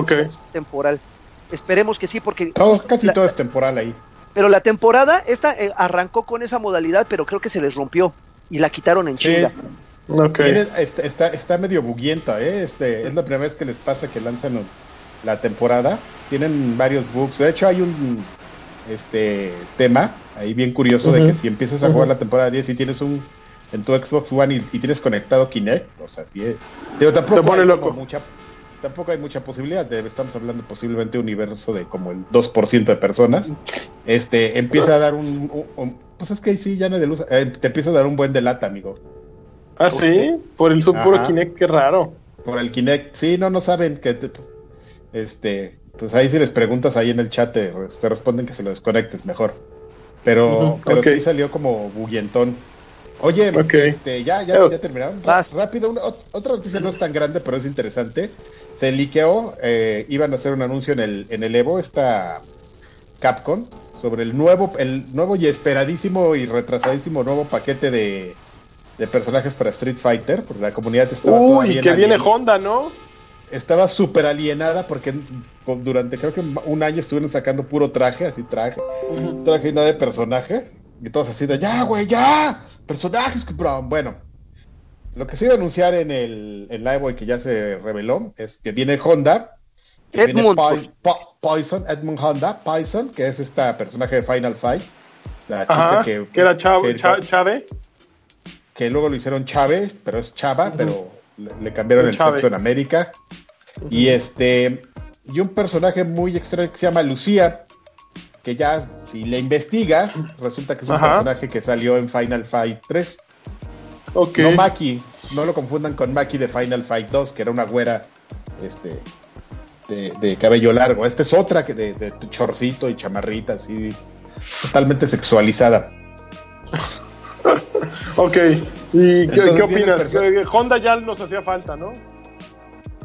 temporal. Esperemos que sí, porque Todo, casi La- todo es temporal ahí. pero la temporada esta eh, arrancó con esa modalidad, pero creo que se les rompió y la quitaron en Sí. chinga. Ok. Tienen- está, está, está medio buguienta, ¿eh? Este, es la primera vez que les pasa que lanzan la temporada. Tienen varios bugs. De hecho, hay un este tema ahí bien curioso de que si empiezas a jugar la temporada 10 y tienes un en tu Xbox One y, y tienes conectado Kinect, o sea, sí, eh, digo, tampoco Te pone hay loco. mucha tampoco hay mucha posibilidad, de- estamos hablando posiblemente de un universo de como el 2% de personas. Este, empieza a dar un, un- un- pues es que sí, ya nadie lo usa, eh, te empieza a dar un buen de lata, amigo. Ah, sí, por el sub puro. Kinect, qué raro. Por el Kinect, sí, no, no saben que te- este, pues ahí si les preguntas ahí en el chat te, te responden que se lo desconectes mejor. Pero, pero sí salió como buguientón. Oye, este, ya, ya, ya terminaron. Vas. Rápido, una- ot- otra noticia no es tan grande, pero es interesante. Se liqueó, eh, iban a hacer un anuncio en el, en el Evo, esta Capcom, sobre el nuevo, el nuevo y esperadísimo y retrasadísimo nuevo paquete de, de personajes para Street Fighter, porque la comunidad estaba Uy, todavía que en viene alien- Honda, ¿no? estaba súper alienada porque durante creo que un año estuvieron sacando puro traje, así traje, traje y nada de personaje. Y todos así de, ya, güey, ya, personajes, que bro". Bueno, lo que se iba a anunciar en el en la Evo y que ya se reveló es que viene Honda, que Edmund, Poi- Po- Poison, Edmund Honda, Poison, que es esta personaje de Final Fight. La chica Ajá, que, que, era Chavo, que- Cha- Chave. Que luego lo hicieron Chave, pero es Chava, pero le, le cambiaron el Chave. sexo en América. Y este, y un personaje muy extraño que se llama Lucía, que ya, si le investigas, resulta que es un Ajá. personaje que salió en Final Fight 3. Ok. No Maki, no lo confundan con Maki de Final Fight 2, que era una güera, este, de, de cabello largo. Esta es otra que de, de chorcito y chamarrita, así, totalmente sexualizada. Ok, ¿y qué, Entonces qué viene opinas? Eh, Honda ya nos hacía falta, ¿no?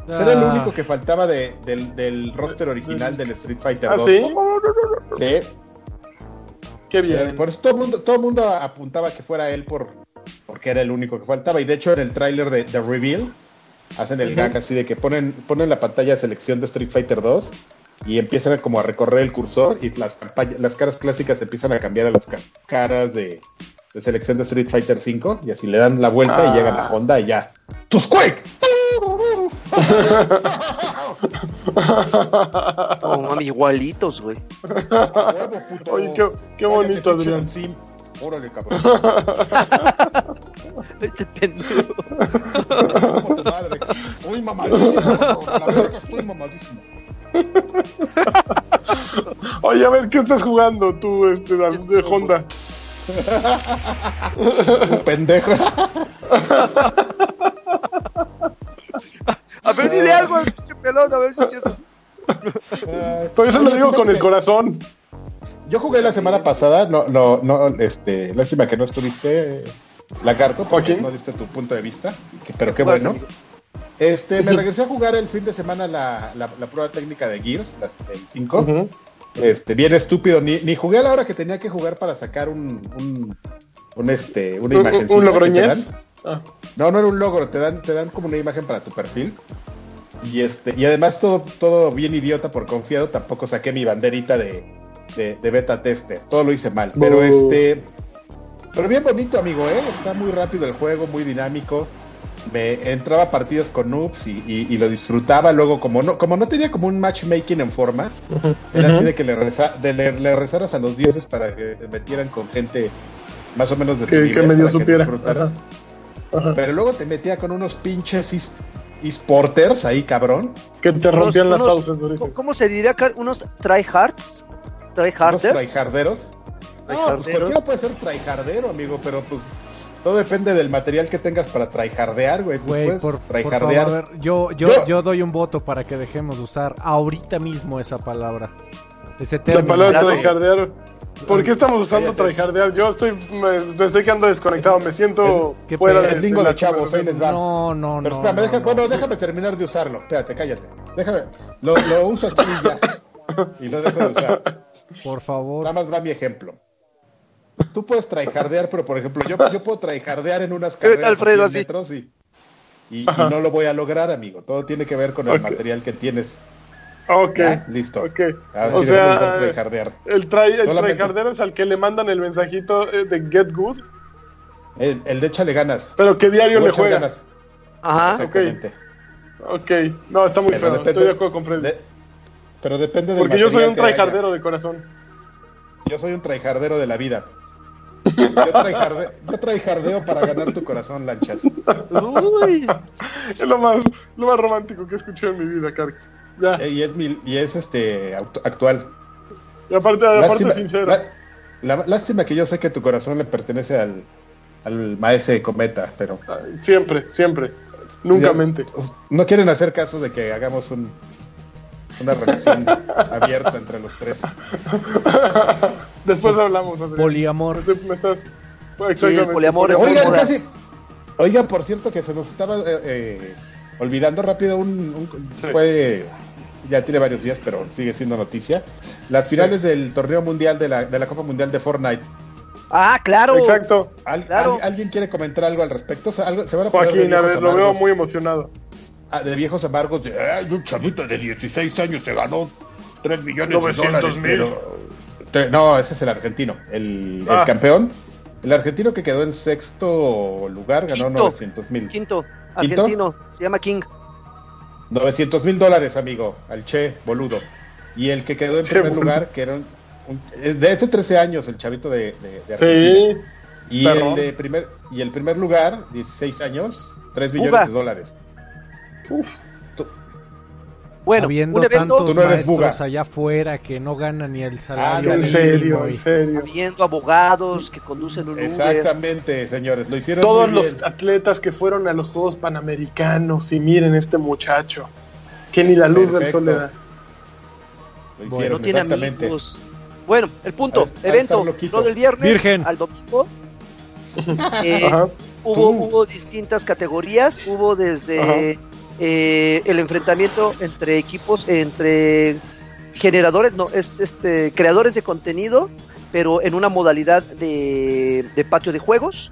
Era el Ah, único que faltaba de- del, del roster original del Street Fighter ¿Ah, 2. sí? Sí. Qué bien. Eh, Por eso todo el mundo, todo el mundo apuntaba que fuera él por, porque era el único que faltaba. Y de hecho en el tráiler de, de Reveal hacen el Ujú. gag así de que ponen, ponen la pantalla selección de Street Fighter 2 y empiezan a como a recorrer el cursor y las, las caras clásicas empiezan a cambiar a las ca- caras de, de selección de Street Fighter 5 y así le dan la vuelta Ah. y llegan a Honda y ya. ¡Tus Quake! Oh, mami, igualitos, güey. Oye, qué- qué bonito, Adrián. Sim. Órale, cabrón. Este pendejo. Madre. Estoy mamadísimo. la verga estoy mamadísimo. Oye, a ver, ¿qué estás jugando tú, este, de Honda? Un pendejo. A ver, dile algo al pinche pelón, a ver si es cierto. Por eso lo digo con el corazón. Yo jugué la semana pasada, no, no, no, este, lástima que no estuviste, Lagarto, porque no diste tu punto de vista, que- pero qué bueno. Este, me regresé a jugar el fin de semana la, la, la prueba técnica de Gears, las el 5. Ujú. Este, bien estúpido, ni, ni jugué a la hora que tenía que jugar para sacar un, un, un, este, una ¿Un- imagen. ¿Un logroñez? Ah, No, no era un logro, te dan, te dan como una imagen para tu perfil. Y este, y además todo, todo bien idiota por confiado, tampoco saqué mi banderita de, de, de beta tester. Todo lo hice mal. Pero este. Pero bien bonito, amigo, ¿eh? Está muy rápido el juego, muy dinámico. Me entraba a partidos con noobs y, y- y lo disfrutaba. Luego, como no, como no tenía como un matchmaking en forma, era así de que le, reza- de le, le rezaras a los dioses para que te metieran con gente más o menos de tu que, nivel que medio supiera. Ajá. Ajá. Pero luego te metía con unos pinches esporters ahí, cabrón. Que te rompían Unos- las unos- sauces. ¿Cómo, cómo se diría acá? ¿Unos tryhards? Unos ¿Tryharders? traijarderos. No, pues Tryharderos. cualquiera puede ser traijardero, amigo, pero pues todo depende del material que tengas para traijardear, güey. Pues Güey, puedes por, por favor, traijardear. a ver, yo, yo, Yo- yo doy un voto para que dejemos de usar ahorita mismo esa palabra. Ese La término. palabra Claro. tryhardear. ¿Por qué estamos usando tryhardear? Yo estoy, me, me estoy quedando desconectado, me siento ¿Qué fuera de, Es lingo la de chavos, ahí les va. No, no, Pero no. espérame, no, deja- no. bueno, déjame terminar de usarlo. Espérate, cállate. Déjame. Lo, lo uso aquí y ya. Y lo dejo de usar. Por favor. Nada más va mi ejemplo. Tú puedes traijardear, pero por ejemplo, yo, yo puedo traijardear en unas carreras Alfredo, a 100 así? metros y, y, no lo voy a lograr, amigo. Todo tiene que ver con el material que tienes. Ok, ¿Ya? Listo. ok. Ahora O sea, traijardear. el, try, el tryhardero es al que le mandan el mensajito eh, de Get Good, El, el de échale ganas. pero que diario le juega. ganas. Ajá. Exactamente. Ok, no, está muy Pero feo, depende- estoy de acuerdo con Freddy. de- pero depende del Porque yo soy un tryhardero de corazón. Yo soy un traijardero de la vida. Yo, traijarde- yo traijardeo para ganar tu corazón, lanchas. Uy. Es lo más, lo más romántico que he escuchado en mi vida, Carx. Ya, Eh, Y es, mi- y es este actual. y aparte, aparte Lástima, sincero. la- la- lástima que yo sé que tu corazón le pertenece al, al maese Cometa, pero Siempre, siempre. Nunca mente. no quieren hacer caso de que hagamos un, una relación abierta entre los tres. Después hablamos, Adrián. Poliamor. Me estás... Sí, Exactamente. el poliamor es Oigan, casi. Oiga, por cierto, que se nos estaba eh, eh, olvidando rápido un, un- Sí. fue ya tiene varios días, pero sigue siendo noticia. Las finales del torneo mundial de la, de la Copa Mundial de Fortnite. Ah, claro. Exacto. ¿Al- Claro. al- ¿Alguien quiere comentar algo al respecto? Algo- se van a Joaquín, a ver, lo veo muy emocionado. Ah, de viejos amargos de "Ay, un chavito de 16 años se ganó 3 millones 900 de dólares. mil. pero- No, ese es el argentino, el, el Ah. campeón. El argentino que quedó en sexto lugar ganó Quinto. 900 mil. Quinto, argentino, se llama King. 900 mil dólares, amigo, al Che, boludo. Y el que quedó en Che, primer boludo. lugar, que era un, un- de ese 13 años, el chavito de, de- de Argentina. Sí. Y el, de primer, y el primer lugar, 16 años, 3 millones Buga. de dólares. Bueno, Habiendo tantos no maestros buga. allá afuera que no ganan ni el Ah, salario. En en serio, en habiendo abogados que conducen un Uber. Exactamente, señores, lo hicieron Todos muy los bien. atletas que fueron a los Juegos Panamericanos y miren este muchacho. Que ni la luz del Perfecto. sol le da. Lo Que hicieron, no tiene amigos. Bueno, el punto, evento, no del viernes Virgen. al domingo. Eh, hubo distintas categorías, hubo desde Ajá. Eh, el enfrentamiento entre equipos, entre generadores, no, es este creadores de contenido, pero en una modalidad de, de patio de juegos,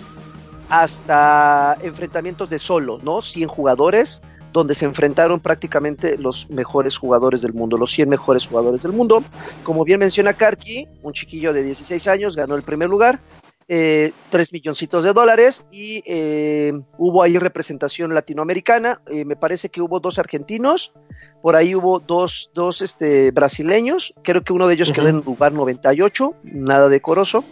hasta enfrentamientos de solo, ¿no? 100 jugadores, donde se enfrentaron prácticamente los mejores jugadores del mundo, los 100 mejores jugadores del mundo. Como bien menciona Karki, un chiquillo de 16 años ganó el primer lugar, eh, 3 milloncitos de dólares y eh, hubo ahí representación latinoamericana, eh, me parece que hubo dos argentinos, por ahí hubo dos, dos este, brasileños, creo que uno de ellos Ujú. quedó en lugar 98, nada decoroso,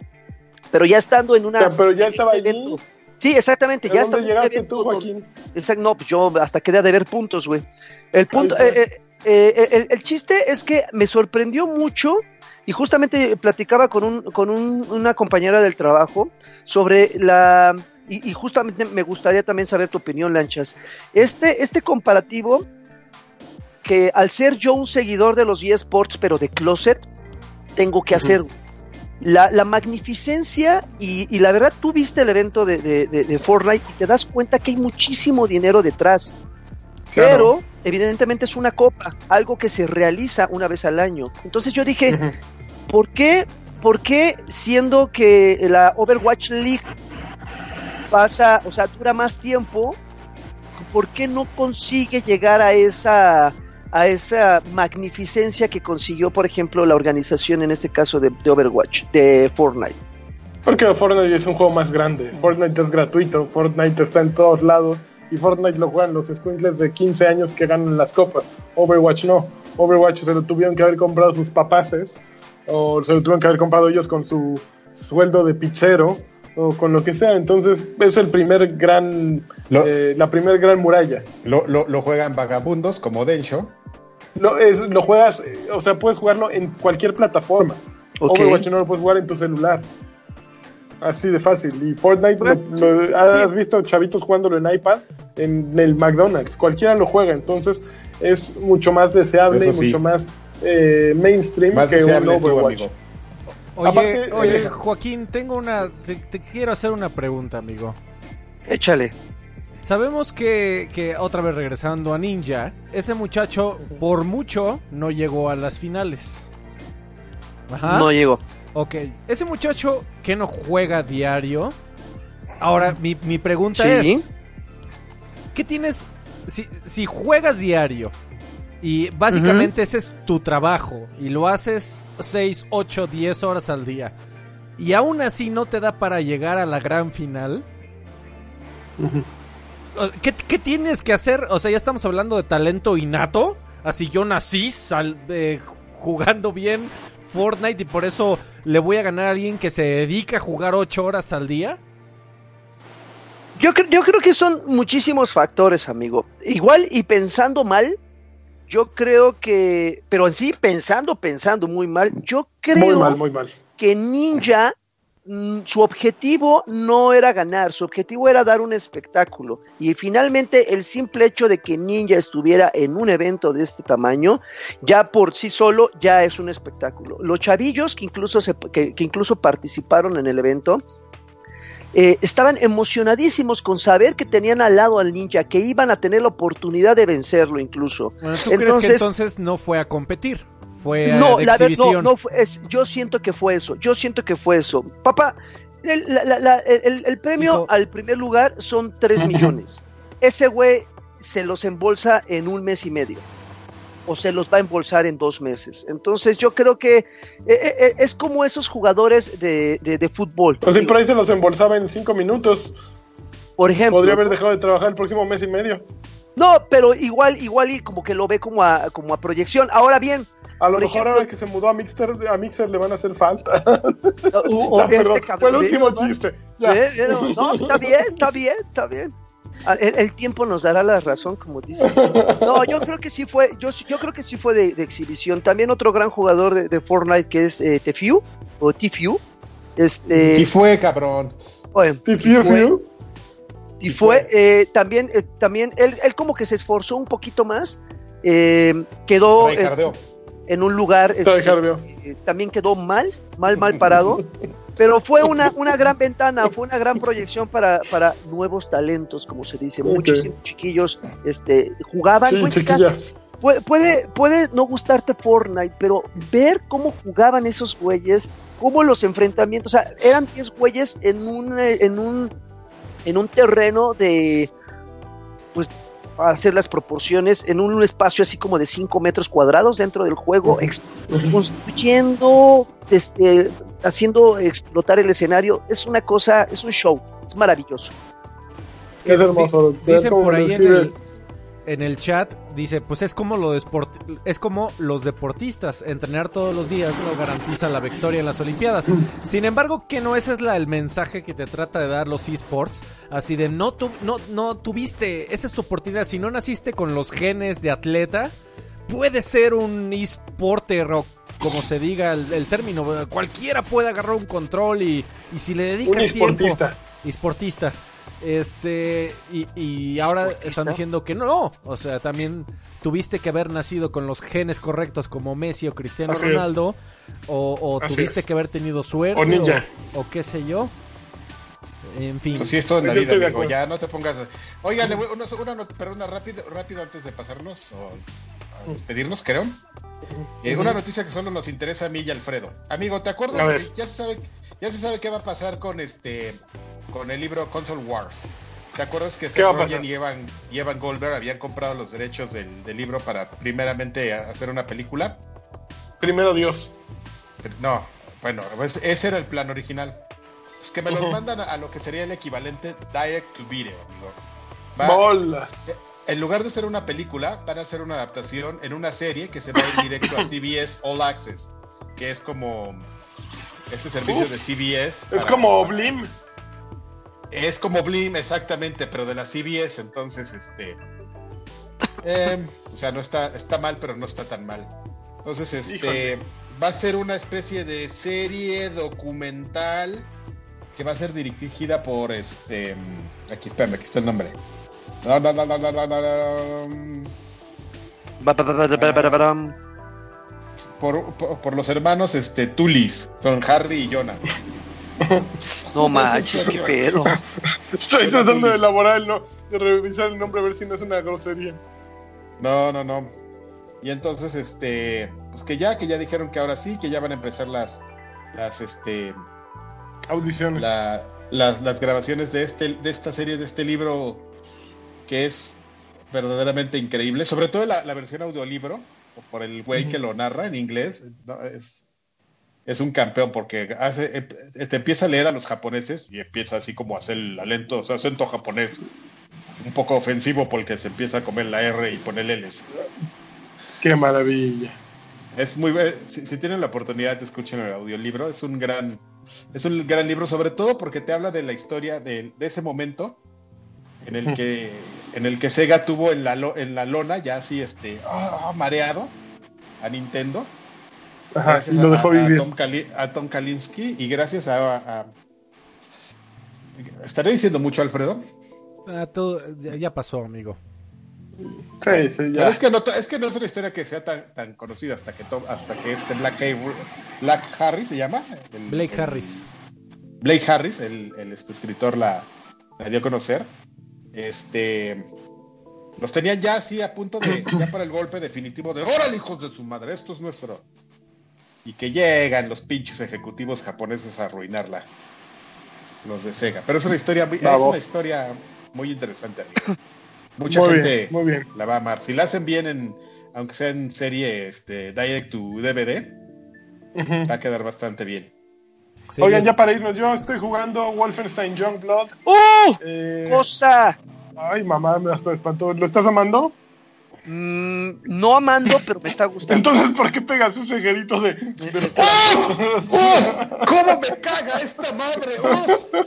pero ya estando en una... Pero ya estaba en un allí. evento- Sí, exactamente, ¿De ya dónde está llegaste evento tú, Joaquín? Exacto, no, pues yo hasta quedé de ver puntos, güey. El punto, eh, eh, eh, el, el chiste es que me sorprendió mucho y justamente platicaba con, un, con un- una compañera del trabajo sobre la... Y, y justamente me gustaría también saber tu opinión, Lanchas. Este, este comparativo que al ser yo un seguidor de los eSports, pero de closet, tengo que hacer la, la magnificencia y, y la verdad tú viste el evento de, de- de- de Fortnite y te das cuenta que hay muchísimo dinero detrás. Claro. Pero evidentemente es una copa, algo que se realiza una vez al año. Entonces yo dije. ¿por qué, por qué siendo que la Overwatch League pasa, o sea, dura más tiempo, ¿por qué no consigue llegar a esa a esa magnificencia que consiguió, por ejemplo, la organización en este caso de, de Overwatch, de Fortnite? Porque Fortnite es un juego más grande. Fortnite es gratuito. Fortnite está en todos lados. Y Fortnite lo juegan los squinkles de 15 años que ganan las copas. Overwatch no. Overwatch se lo tuvieron que haber comprado sus papaces. O se lo tuvieron que haber comprado ellos con su sueldo de pizzero. O con lo que sea. Entonces es el primer gran. Lo- eh, la primer gran muralla. Lo, lo, lo juegan vagabundos como Densho. Lo, es, lo juegas. eh, O sea, puedes jugarlo en cualquier plataforma. Overwatch no lo puedes jugar en tu celular. Así de fácil. Y Fortnite, lo- lo- has visto chavitos jugándolo en iPad, en el McDonald's. Cualquiera lo juega. Entonces es mucho más deseable sí. mucho más eh, mainstream Más que un tú, Overwatch. Oye, Aparte, oye, eh, Joaquín, tengo una. Te, te quiero hacer una pregunta, amigo. Échale. Sabemos que, que, otra vez regresando a Ninja, ese muchacho, por mucho, no llegó a las finales. Ajá. No llegó. Ok, ese muchacho que no juega diario. Ahora, mi, mi pregunta Sí. es: ¿Qué tienes? Si, si juegas diario y básicamente ese es tu trabajo y lo haces 6, 8, 10 horas al día y aún así no te da para llegar a la gran final. ¿Qué, qué tienes que hacer? O sea, ya estamos hablando de talento innato. Así yo nací sal- eh, jugando bien Fortnite y por eso le voy a ganar a alguien que se dedica a jugar 8 horas al día. Yo, cre- yo creo que son muchísimos factores, amigo. Igual y pensando mal, yo creo que, pero en sí pensando, pensando muy mal, yo creo Muy mal, muy mal. que Ninja, su objetivo no era ganar, su objetivo era dar un espectáculo. Y finalmente el simple hecho de que Ninja estuviera en un evento de este tamaño, ya por sí solo, ya es un espectáculo. Los chavillos que incluso, se- que, que incluso participaron en el evento, eh, estaban emocionadísimos con saber que tenían al lado al ninja, que iban a tener la oportunidad de vencerlo incluso. Bueno, ¿Tú crees que entonces no fue a competir? Fue No, de la verdad, no, no fue, es- yo siento que fue eso, yo siento que fue eso. Papá, el, la- la- la- el- el premio Hijo. al primer lugar son 3 Ujú. millones. Ese güey se los embolsa en un mes y medio. O se los va a embolsar en dos meses. Entonces yo creo que eh, eh, eh, es como esos jugadores de, de- de fútbol. Pues sí, por ahí se los embolsaba en 5 minutos. Por ejemplo. Podría haber dejado de trabajar el próximo mes y medio. No, pero igual, igual y como que lo ve como a, como a proyección. Ahora bien, A lo mejor ejemplo- ahora que se mudó a Mixer, a Mixer le van a hacer falta. o- o Ya, perdón, este fue el cabrón- último ¿no? chiste. Ya. Eh, eh, no, está bien, está bien, está bien. Ah, El, el tiempo nos dará la razón, como dice. No, yo creo que sí fue, yo, yo creo que sí fue de, de exhibición. También otro gran jugador de, de Fortnite que es eh, Tefue, o Tfue. Este, Y fue, cabrón. bueno, Tifiu, Tfue, fiu. Tfue, eh, también, eh, también él, él como que se esforzó un poquito más. Eh, quedó en, un lugar, este, eh, también quedó mal, mal, mal parado, pero fue una, una gran ventana, fue una gran proyección para, para nuevos talentos, como se dice, Ok. muchísimos chiquillos este, jugaban, Sí, chiquillas. puede, puede, puede no gustarte Fortnite, pero ver cómo jugaban esos güeyes, cómo los enfrentamientos, o sea, eran 10 güeyes en un, eh, en un, en un terreno de, pues, para hacer las proporciones, en un espacio así como de 5 metros cuadrados dentro del juego, construyendo, este, haciendo explotar el escenario, es una cosa, es un show, es maravilloso. Es hermoso. dicen por ahí en. En el chat dice, pues es como lo es como los deportistas, entrenar todos los días no garantiza la victoria en las Olimpiadas. Sin embargo, que no ese es la, el mensaje que te trata de dar los esports, así de no tu- no no tuviste, esa es tu oportunidad, si no naciste con los genes de atleta, puedes ser un esporter o como se diga el, el término, cualquiera puede agarrar un control y, y si le Un dedicas tiempo esportista. esportista. Este, y, y ahora están diciendo que no. O sea, también tuviste que haber nacido con los genes correctos como Messi o Cristiano Así es. Ronaldo. O, o Así tuviste es. que haber tenido suerte. O ninja. O, o qué sé yo. En fin. Pues sí, es todo en la vida, amigo. Ya no te pongas. Oigan, una, una, pero una rápido, rápido antes de pasarnos o a despedirnos, creo. Eh. Una noticia que solo nos interesa a mí y a Alfredo. Amigo, ¿te acuerdas? Ver. ya se sabe, ya se sabe qué va a pasar con este, con el libro Console War. ¿Te acuerdas que ¿Qué va a Seth y Evan, y Evan Goldberg habían comprado los derechos del, del libro para primeramente hacer una película? Primero Dios. No, bueno, pues ese era el plan original. Pues que me los mandan a, a lo que sería el equivalente direct to video, amigo. Va- Bolas. en lugar de ser una película, van a hacer una adaptación en una serie que se va a ir directo a CBS All Access, que es como este servicio Uf. de CBS. Es como Blim. Es como Blim, exactamente, pero de la CBS, entonces, este... eh, o sea, no está, está mal, pero no está tan mal. Entonces, este... Híjole. Va a ser una especie de serie documental que va a ser dirigida por este... Aquí, espérame, aquí está el nombre. No, por, por, por los hermanos este Tulis, son Harry y Jonah. No manches, qué pedo. Estoy tratando de elaborar el no, de revisar el nombre a ver si no es una grosería. No, no, no. Y entonces, este, pues que ya, que ya dijeron que ahora sí, que ya van a empezar las, las, este, Audiciones. la- las, las grabaciones de este, de esta serie, de este libro, que es verdaderamente increíble, sobre todo la, la versión audiolibro, por el güey que lo narra en inglés, ¿no? es, es un campeón porque hace, eh, te empieza a leer a los japoneses y empieza así como a hacer el alento, o sea, acento japonés, un poco ofensivo porque se empieza a comer la R y poner L's. Qué maravilla. Es muy si, si tienen la oportunidad escuchen el audiolibro, es un gran es un gran libro sobre todo porque te habla de la historia de, de ese momento en el que en el que Sega tuvo en la lo- en la lona ya así este ah, mareado a Nintendo Ajá, y lo a- dejó a, vivir. Tom Kali- a Tom Kalinske y gracias a, a- estaré diciendo mucho Alfredo Ah, todo- ya, ya pasó, amigo. Sí, sí, Pero ya. es que no es que no es una historia que sea tan, tan conocida hasta que Tom- hasta que este Black Black Harris se llama El- Blake el- Harris. Blake Harris, el, el, este, escritor, la, la dio a conocer. Este, los tenían ya así a punto de, ya para el golpe definitivo de ¡Órale, hijos de su madre! Esto es nuestro. Y que llegan los pinches ejecutivos japoneses a arruinarla. Los de Sega. Pero es una historia, muy- es una historia muy interesante, amigo. Mucha Muy gente bien, muy bien. la va a amar. Si la hacen bien en, aunque sea en serie este, Direct to DVD, va a quedar bastante bien. Sí, Oigan, ya para irnos, yo estoy jugando Wolfenstein Youngblood. ¡Uh! Eh, Cosa. ay, mamá, me hasta espantó. ¿Lo estás amando? Mm, no amando, pero me está gustando. Entonces, ¿por qué pegas ese grito de... de los- ¿Cómo me caga esta madre? ¡Oh!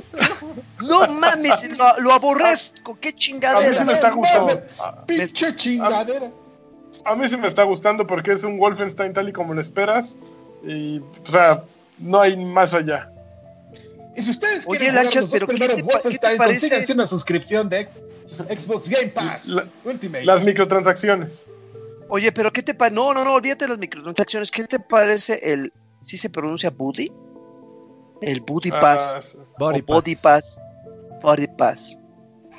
No mames, lo, lo aborrezco. Qué A mí sí chingadera. me está gustando. ¡Pinche chingadera! a mí sí me está gustando porque es un Wolfenstein tal y como lo esperas. Y, o sea, no hay más allá. Y si ustedes Oye, quieren Lanchas, los dos pero ¿qué primeros te qué parece? consíganse una suscripción de Xbox Game Pass La- Ultimate. Las microtransacciones. Oye, pero ¿qué te parece? No, no, no, olvídate de las microtransacciones. ¿Qué te parece el. ¿Sí se pronuncia Buddy? El Buddy Ah, Pass. Body o Body Pass. Body Pass.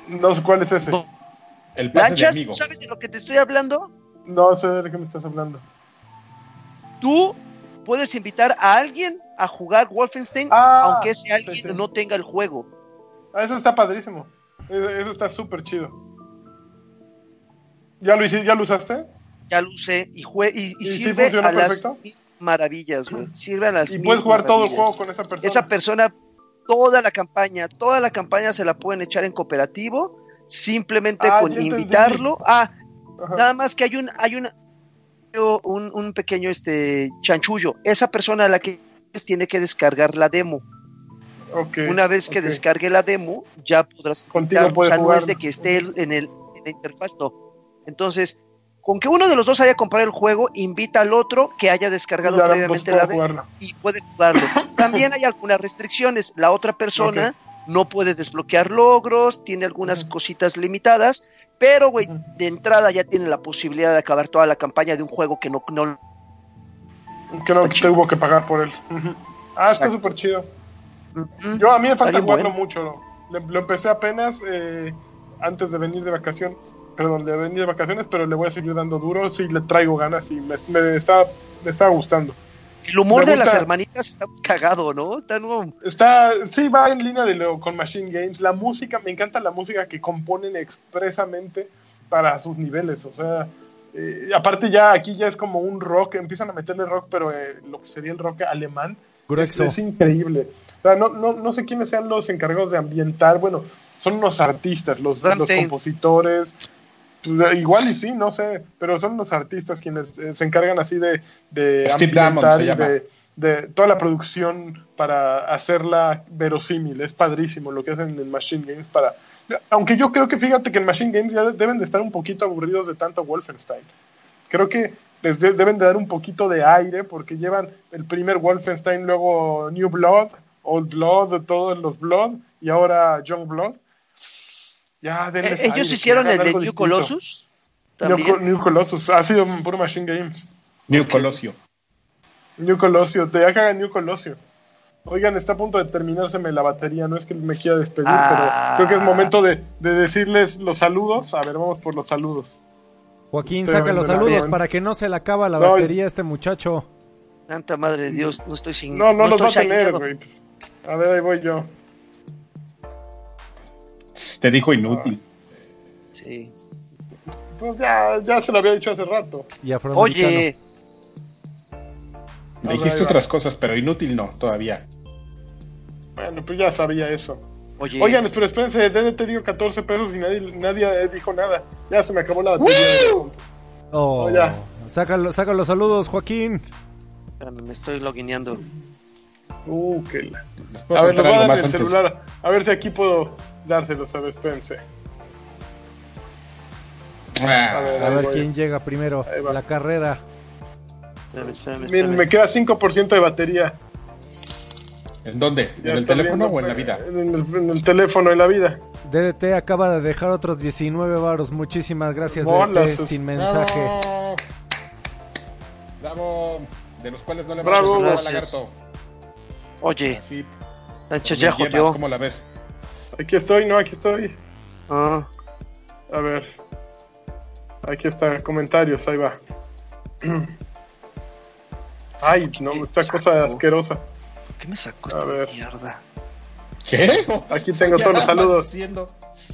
no sé cuál es ese. No. El pase de ¿Lanchas? amigo. ¿Tú sabes de lo que te estoy hablando? No sé de qué me estás hablando. Tú puedes invitar a alguien a jugar Wolfenstein, Ah, aunque ese alguien sí, sí. no tenga el juego. Ah, eso está padrísimo. Eso, está súper chido. ¿Ya lo, ¿Ya lo usaste? Ya lo usé y, jue y, y ¿Y sirve funciona a las perfecto? mil maravillas, güey. Sirve a las Y puedes jugar todo el juego con esa persona. Esa persona, toda la campaña, toda la campaña se la pueden echar en cooperativo, simplemente Ah, con invitarlo. Ah, Ajá. nada más que hay un, hay una, un, un pequeño este chanchullo. Esa persona a la que tiene que descargar la demo. Una vez que descargue la demo, ya podrás Contigo jugar. O sea, no jugar. es de que esté en, el, en la interfaz, no. Entonces, con que uno de los dos haya comprado el juego, invita al otro que haya descargado Ya ambos previamente la demo jugarlo. y puede jugarlo. También hay algunas restricciones. La otra persona no puede desbloquear logros, tiene algunas cositas limitadas, pero, güey, de entrada ya tiene la posibilidad de acabar toda la campaña de un juego que no, no Que no te hubo que pagar por él. Ah, está súper chido. Yo a mí me falta jugarlo bueno. mucho. Le- lo empecé apenas eh, antes de venir de vacaciones. Perdón, de venir de vacaciones, pero le voy a seguir dando duro. Sí, le traigo ganas y me, me está, me está gustando. El humor de las hermanitas está muy cagado, ¿no? Está no, Está, sí, va en línea de lo, con Machine Games. La música, me encanta la música que componen expresamente para sus niveles. O sea, eh, aparte ya aquí ya es como un rock, empiezan a meterle rock, pero eh, lo que sería el rock alemán es, es increíble. O sea, no, no, no sé quiénes sean los encargados de ambientar. Bueno, son unos artistas, los, los compositores. Pues, Igual y sí, no sé, pero son los artistas quienes eh, se encargan así de, de Steve Diamond se llama. de, de toda la producción para hacerla verosímil. Es padrísimo lo que hacen en Machine Games para... Aunque yo creo que fíjate que en Machine Games ya deben de estar un poquito aburridos de tanto Wolfenstein. Creo que les de- deben de dar un poquito de aire porque llevan el primer Wolfenstein, luego New Blood, Old Blood, todos los Blood y ahora Young Blood. Ya, denles Eh, Ellos aire, hicieron hagan el de New distinto. Colossus. New, También. Co- New Colossus, ha sido puro Machine Games. New Colosio. New Colosio, te ya caga New Colosio. Oigan, está a punto de terminárseme la batería, no es que me quiera despedir, Ah. pero creo que es momento de, de decirles los saludos. A ver, vamos por los saludos. Joaquín, Estoy saca los saludos para que no se le acaba la No, batería a este muchacho. Santa madre de Dios, no estoy sin. No, no, los va a tener, güey. A ver, ahí voy yo. Te dijo inútil. Sí. Pues ya, ya se lo había dicho hace rato. Y. Oye, ver, Dijiste otras cosas, pero inútil no, todavía. Bueno, pues ya sabía eso. oye. Oigan, pero espérense, DDT dio 14 pesos y nadie, nadie dijo nada. Ya se me acabó la batería. Oh, Oh, ya. saca, lo- saca los saludos, Joaquín. Espérame, me estoy logineando. Uh, qué la... ¿Les puedo A ver, contar voy a dar más el antes? celular. A ver si aquí puedo dárselos, a espérense. Ah, A ver, A quién llega primero. La carrera. Espérame, espérame, me queda 5% de batería. ¿En dónde? ¿En el teléfono viendo, o en la vida? En el, en el teléfono, en la vida. DDT acaba de dejar otros 19 varos. Muchísimas gracias, Bolas, DDT, es- sin mensaje. ¡Bravo! ¡Bravo! De los cuales no le Bravo. Gracias. lagarto. Oye, ya llevas, jodió. ¿Cómo la ves? Aquí estoy, no, aquí estoy. Ah, A ver. Aquí está, comentarios, ahí va. Ay, no, esta Saco. cosa asquerosa. ¿por qué me sacó A esta ver. mierda? ¿Qué? Aquí tengo todos los saludos. diciendo.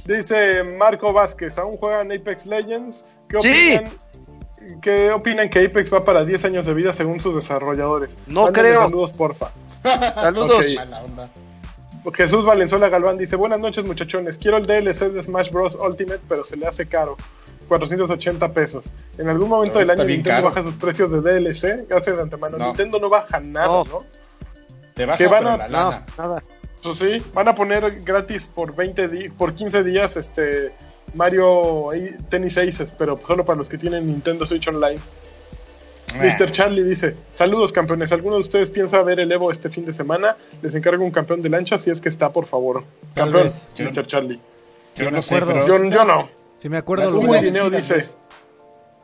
Dice Marco Vázquez, ¿aún juegan Apex Legends? ¿Qué Sí. opinan, ¿qué opinan que Apex va para 10 años de vida según sus desarrolladores? No creo. Saludos, porfa. Saludos. Ok. Mala onda. Jesús Valenzuela Galván dice, buenas noches muchachones, quiero el DLC de Smash Bros. Ultimate, pero se le hace caro. 480 pesos. En algún momento del año Nintendo caro. baja sus precios de DLC. Gracias de antemano. No. Nintendo no baja nada, No. ¿no? Te baja Que van pero a- la No, lana. nada. Pues sí, van a poner gratis por 20 di- por 15 días este Mario Tennis Aces, pero solo para los que tienen Nintendo Switch Online. Ah, Mr. Charlie dice, saludos campeones, ¿alguno de ustedes piensa ver el Evo este fin de semana? Les encargo un campeón de lancha si es que está, por favor. Campeón. Mr. Charlie. Yo me no sé, pero... Yo, yo no. Si me acuerdo, lo Hugo voy Dineo dice,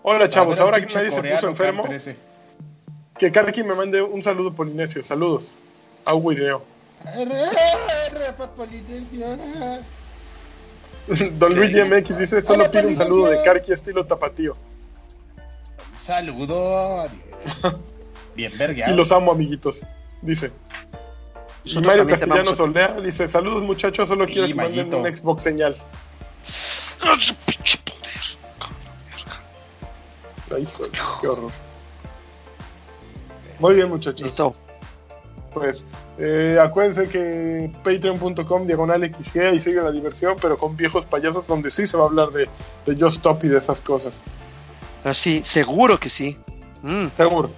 Hola chavos, ahora que nadie se puso enfermo, que Karki me mande un saludo polinesio. Saludos. A. Rafa Polinesio. Don Luigi MX dice, solo pide un saludo de. Karki estilo tapatío. Saludo. Bien verga. Y los amo, amiguitos. Dice. Y Nosotros Mario Castellanos a. Oldea dice, saludos muchachos, solo Sí, quiero que manden un Xbox señal. Ay, qué horror. Muy bien muchachos. Listo. Pues eh, acuérdense que patreon.com diagonal XG y sigue la diversión, pero con viejos payasos donde sí se va a hablar de, de Just Stop y de esas cosas. Así, seguro que sí. Mm, Seguro.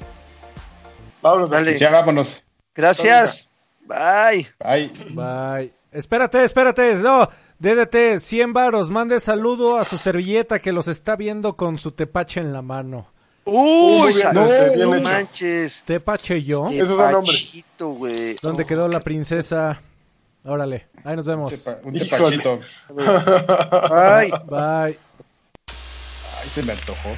Vámonos Dale. Ya vámonos. Gracias. Bye. Ay, Bye. Espérate, espérate. No, DDT, 100 varos. Mande saludo a su servilleta que los está viendo con su tepache en la mano. Uy, sa- no, no, bien hecho. manches. ¿Tepache yo? Nombres. pachito, güey. ¿Dónde Oh, quedó la princesa? Órale, ahí nos vemos. tepa- un tepachito. Ay. Bye. Ay, se me antojó.